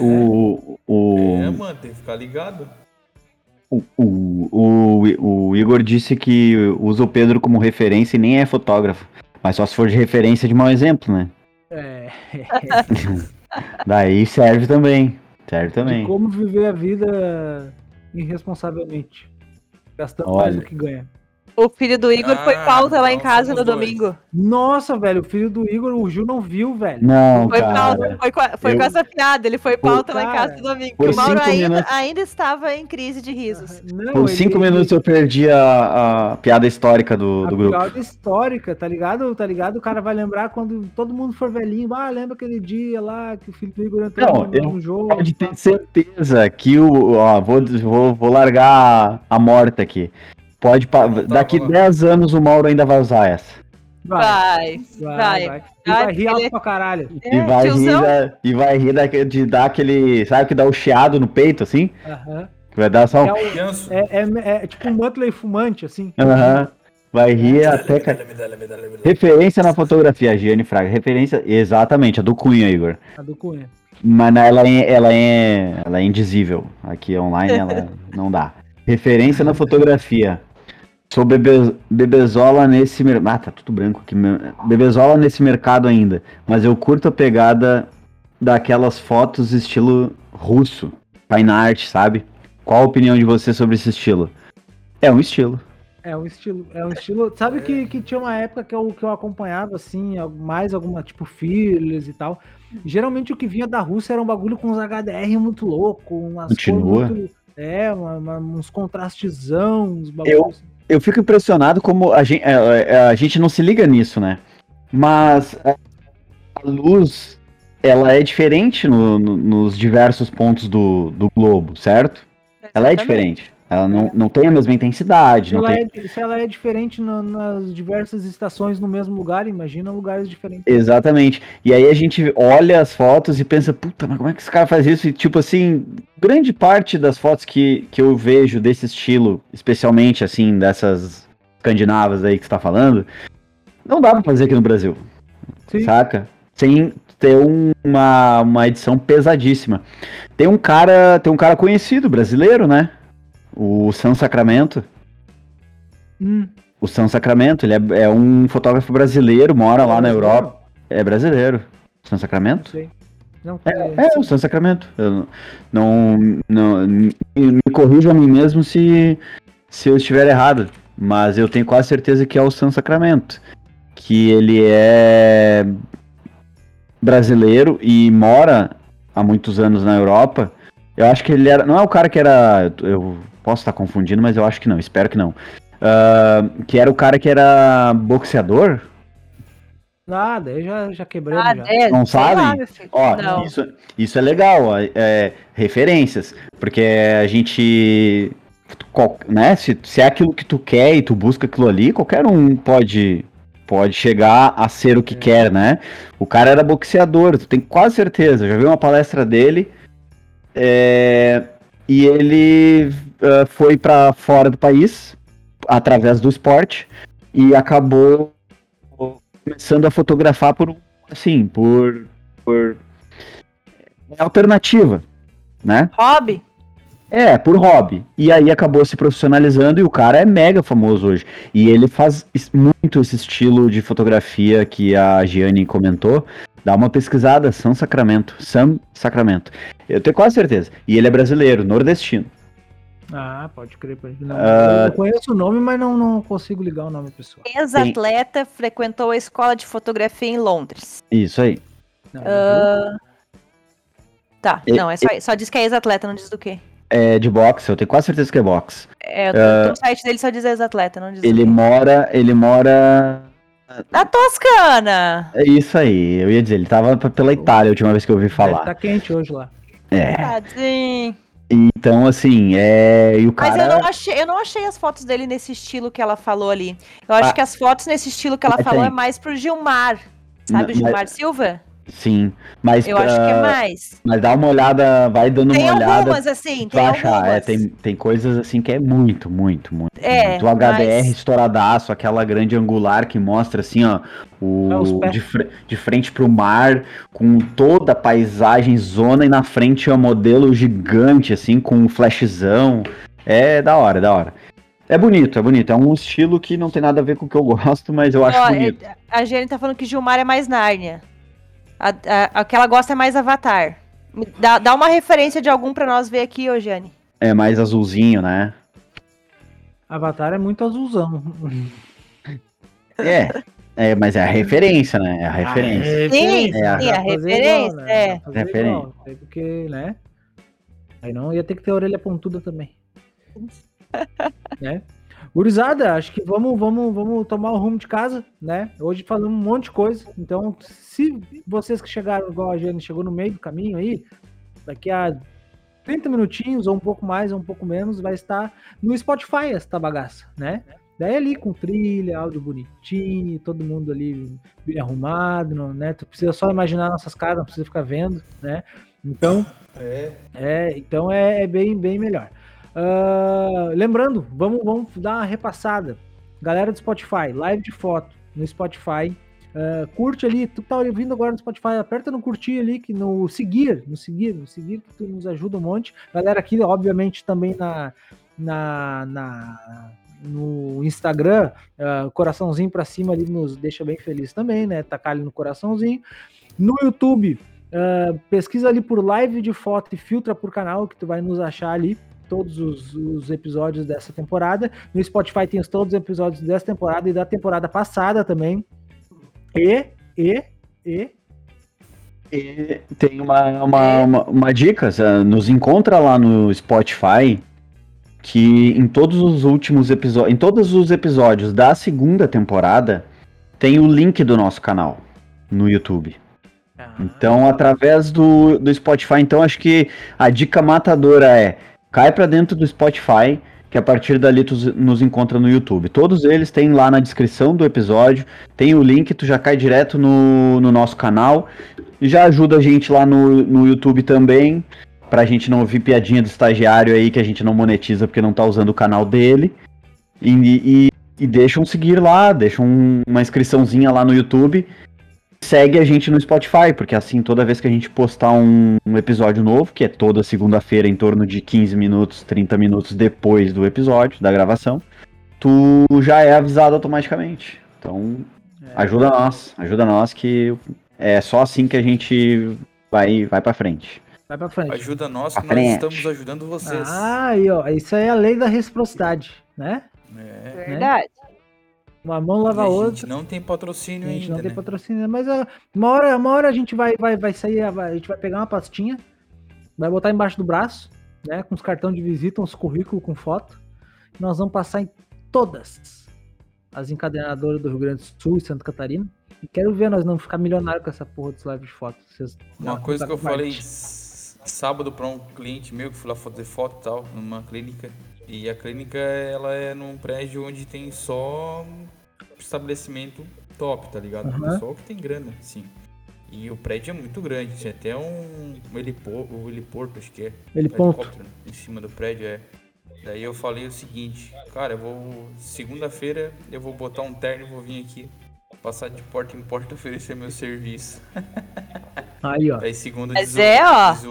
O, o, É, mano, tem que ficar ligado. o, o, o, o Igor disse que usa o Pedro como referência e nem é fotógrafo. Mas só se for de referência de mau exemplo, né? É, Daí serve também. Serve de também. como viver a vida irresponsavelmente. Gastando mais Olha. do que ganha. O filho do Igor foi Ah, pauta lá em casa no dois. domingo. Nossa, velho, o filho do Igor, o Gil não viu, velho. Não, Foi pauta, cara. foi, com, a- foi eu- com essa piada, ele foi pauta lá em casa no domingo. por O Mauro cinco ainda, minutos- ainda estava em crise de risos. Não, Por ele- cinco ele- minutos eu perdi a, a piada histórica do, A do grupo. piada histórica, tá ligado? Tá ligado? O cara vai lembrar quando todo mundo for velhinho. Ah, lembra aquele dia lá que o filho do Igor entrou Não, no, eu- no jogo. Pode ter certeza que o. Ó, vou, vou, vou largar a morta aqui. Pode. pa- Daqui fala. 10 anos o Mauro ainda vai usar essa. Vai, Vai, vai, vai. vai. E vai rir Ele- pra caralho. É, e, vai rir da- e vai rir daquele- de dar aquele. Sabe que dá o chiado no peito, assim? Aham. Que vai dar só um. É, é, é- é tipo um Muttley fumante, assim. Aham. Vai rir até. Referência na fotografia, Giane Fraga. Referência. Exatamente, a do Cunha, Igor. A do Cunha. Mas na- ela é, ela é, ela é indizível. Aqui online ela não dá. Referência na fotografia. Sou bebe, bebezola nesse mercado. Ah, tá tudo branco aqui. Bebezola nesse mercado ainda. Mas eu curto a pegada daquelas fotos estilo russo. Fine art, sabe? Qual a opinião de você sobre esse estilo? É um estilo. É um estilo, é um estilo. Sabe que, que tinha uma época que eu, que eu acompanhava, assim, mais alguma, tipo, Fearless e tal. Geralmente o que vinha da Rússia era um bagulho com uns HDR muito louco, umas Continua. cores muito. É, uma- uma- uns contrastezão, uns bagulhos. eu fico impressionado como a gente, a gente não se liga nisso, né? Mas a a luz, ela é diferente no- no- nos diversos pontos do, do globo, certo? Ela é Exatamente. diferente. Ela não, não tem a mesma intensidade. Ela, tem... é, se ela é diferente na- nas diversas estações no mesmo lugar, imagina lugares diferentes. Exatamente. E aí a gente olha as fotos e pensa, puta, mas como é que esse cara faz isso? E tipo assim, grande parte das fotos que, que eu vejo desse estilo, especialmente assim, dessas escandinavas aí que você tá falando, não dá pra fazer aqui no Brasil. Sim. saca? Sem ter um- uma, uma edição pesadíssima. Tem um cara, tem um cara conhecido, brasileiro, né? O San Sacramento. Hum, O San Sacramento, ele é, é um fotógrafo brasileiro, mora lá na Europa. É brasileiro. San Não Sacramento? Não, É, o San Sacramento. Eu não, não, me, me corrijo a mim mesmo se, se eu estiver errado. Mas eu tenho quase certeza que é o San Sacramento. Que ele é brasileiro e mora há muitos anos na Europa. Eu acho que ele era. Não é o cara que era. Eu posso estar confundindo, mas eu acho que não. Espero que não. Ah, que era o cara que era boxeador. Nada, eu já, já quebramos Ah, já. é, Não sabe? Ó, Não. isso, isso é legal, ó, é, referências, porque a gente, qual- né, se, se é aquilo que tu quer e tu busca aquilo ali, qualquer um pode, pode chegar a ser o que quer, né? O cara era boxeador, tu tem quase certeza, já vi uma palestra dele, é, e ele ah, foi pra fora do país, através do esporte, e acabou começando a fotografar por, assim, por por é alternativa, né? Hobby? É, por hobby. E aí acabou se profissionalizando e o cara é mega famoso hoje. E ele faz muito esse estilo de fotografia que a Gianni comentou. Dá uma pesquisada, São Sacramento. Sam Sacramento. Eu tenho quase certeza. E ele é brasileiro, nordestino. Ah, pode crer. Pode crer. Não, Ah. Eu conheço o nome, mas não, não consigo ligar o nome pessoal. Ex-atleta, frequentou a escola de fotografia em Londres. Isso aí. Não, Ah, Tá, E- não, é só, só diz que é ex-atleta, não diz do quê. É de boxe, eu tenho quase certeza que é boxe. É, eu tô- no site dele só diz ex-atleta, não diz do Ele quê. mora, ele mora Na Toscana! É isso aí, eu ia dizer, ele tava pela Itália a última vez que eu ouvi falar. Tá quente hoje lá. É. Tadinho. Então, assim, é. E o Mas cara. eu não, achei, eu não achei as fotos dele nesse estilo que ela falou ali. Eu acho Ah. que as fotos nesse estilo que ela Mas falou tem. é mais pro Gilmar. Sabe, Não, o Gilmar Silva? Sim. Mas, Eu acho que é ah, mais. mas dá uma olhada, vai dando Tem uma olhada. algumas, assim, Tu tem vai achar, algumas. é, tem, tem coisas assim que é muito, muito, muito. É, muito. O HDR mas- estouradaço, aquela grande angular que mostra assim, ó, É, o pés. de, fre- de frente pro mar, com toda a paisagem zona e na frente é um modelo gigante, assim, com um flashzão. É da hora, da hora. É bonito, é bonito. É um estilo que não tem nada a ver com o que eu gosto, mas eu acho Ó, é- bonito. a Jenny tá falando que Gilmar é mais Nárnia. A, a, a que ela gosta é mais Avatar. Dá, dá uma referência de algum pra nós ver aqui, ô Jane. É mais azulzinho, né? Avatar é muito azulzão. É, é, mas é a referência, né? É a referência. Sim, É, sim, a Dá pra fazer referência, igual, né? é. Referência. igual, aí Porque, né? Aí não ia ter que ter a orelha pontuda também. né? Gurizada, acho que vamos, vamos, vamos tomar o rumo de casa, né? Hoje falamos um monte de coisa. Então, se vocês que chegaram igual a Jane chegou no meio do caminho aí, daqui a 30 minutinhos, ou um pouco mais, ou um pouco menos, vai estar no Spotify essa bagaça, né? Daí ali com trilha, áudio bonitinho, todo mundo ali arrumado, não- né? Tu precisa só imaginar nossas caras, não precisa ficar vendo, né? Então, É, é, então é, é bem, bem melhor. Ah, lembrando, vamos, vamos dar uma repassada. Galera do Spotify, live de foto no Spotify. Ah, curte ali, tu que tá ouvindo agora no Spotify, aperta no curtir ali, que no seguir, no seguir, no seguir, que tu nos ajuda um monte. Galera aqui, obviamente, também na, na, na- no Instagram, ah, coraçãozinho pra cima ali nos deixa bem feliz também, né? Tacar ali no coraçãozinho. No YouTube, ah, pesquisa ali por live de foto e filtra por canal, que tu vai nos achar ali todos os, os episódios dessa temporada. No Spotify tem os- todos os episódios dessa temporada e da temporada passada também. E, e, e. E tem uma, uma, uma, uma dica, nos encontra lá no Spotify que em todos os últimos episódios, em todos os episódios da segunda temporada tem o link do nosso canal no YouTube. Então, através do, do Spotify, então acho que a dica matadora é cai pra dentro do Spotify, que a partir dali tu nos encontra no YouTube. Todos eles têm lá na descrição do episódio, tem o link, tu já cai direto no, no nosso canal. E já ajuda a gente lá no, no YouTube também, pra gente não ouvir piadinha do estagiário aí que a gente não monetiza porque não tá usando o canal dele. E, e, e deixa um seguir lá, deixa um- uma inscriçãozinha lá no YouTube segue a gente no Spotify, porque assim, toda vez que a gente postar um, um episódio novo, que é toda segunda-feira, em torno de 15 minutos, 30 minutos depois do episódio, da gravação, tu já é avisado automaticamente. Então, ajuda nós, ajuda nós que é só assim que a gente vai, vai pra frente. Vai pra frente. ajuda nós Pra que nós frente. estamos ajudando vocês. Ah, aí, ó. Isso aí é a lei da reciprocidade, né? É. Verdade. Uma mão lava a a outra. gente não tem patrocínio A gente ainda, não tem né? patrocínio, mas ah, uma, hora, uma hora a gente vai, vai, vai sair, a gente vai pegar uma pastinha, vai botar embaixo do braço, né? Com os cartões de visita, uns currículos com foto. E nós vamos passar em todas as encadenadoras do Rio Grande do Sul e Santa Catarina. E quero ver nós não ficar milionário com essa porra dos live de foto. Vocês Uma coisa que eu falei sábado pra um cliente meu que fui lá fazer foto e tal, numa clínica. E a clínica ela é num prédio onde tem só estabelecimento top, tá ligado? Aham. Só o que tem grana, sim. E o prédio é muito grande, tem até um, um helipor, o heliporto, acho que é. Ele ponto. helicóptero em cima do prédio, é. Daí eu falei o seguinte, cara, eu vou. Segunda-feira eu vou botar um terno e vou vir aqui. Passar de porta em porta oferecer meu serviço. Aí, ó. Daí segunda Mas diz, é, o, ó. diz o.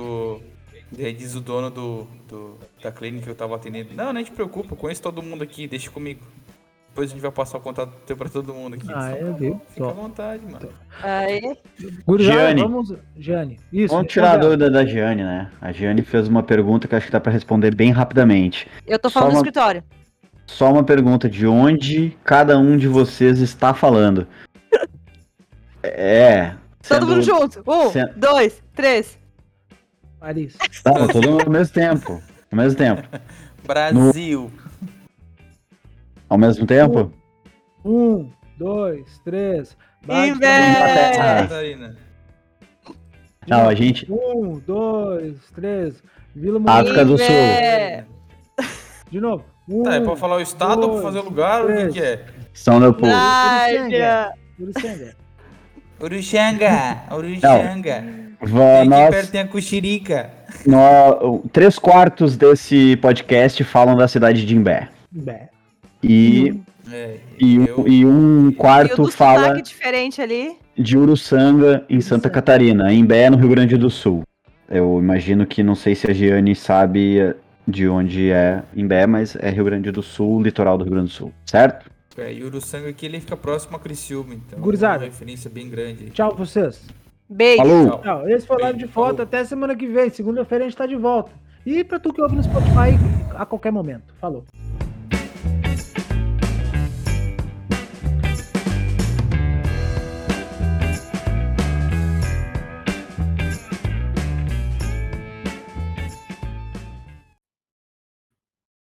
Daí diz o dono do, do- da clínica que eu tava atendendo. Não, não te preocupa, conheço todo mundo aqui, deixa comigo. Depois a gente vai passar o contato teu pra todo mundo aqui. Ah, Só eu tá vi. bom, Fica Só. à vontade, mano. Aí, Giane. vamos. Jane. Isso. Vamos tirar a dúvida da Giane, né? A Giane fez uma pergunta que eu acho que dá pra responder bem rapidamente. eu tô Só falando do uma- escritório. Só uma pergunta, de onde cada um de vocês está falando? É. Todo sendo- mundo junto. Um, sendo- dois, três. Paris. Não, todo mundo ao mesmo tempo. Ao mesmo tempo. Brasil. Ao mesmo tempo? Um, dois, três. Também. Ah. Não, a gente. Um, dois, três. Vila África do Sul. De novo. Um, Tá, é pra falar o estado ou pra fazer o lugar? O que, três. que é? São Leopoldo. Nádia! Uruçanga. Uruxanga. Uruxanga. Aqui nós, perto tem a Cuxirica. nó- três quartos desse podcast falam da cidade de Imbé. Imbé. E, É, e, um- eu- e um E o quarto do fala diferente ali. de Uruçanga, em Santa. Catarina. Imbé, no Rio Grande do Sul. Eu imagino que não sei se a Giane sabe eh, de onde é Imbé, mas é Rio Grande do Sul, litoral do Rio Grande do Sul, certo? É, e Uruçanga aqui ele fica próximo a Criciúma, então Gurizada. é uma referência bem grande. Tchau pra vocês. Beijo. Falou! Tchau. Esse foi live de foto. Falou. Até semana que vem. Segunda-feira a gente tá de volta. E pra tu que ouve no Spotify a qualquer momento. Falou.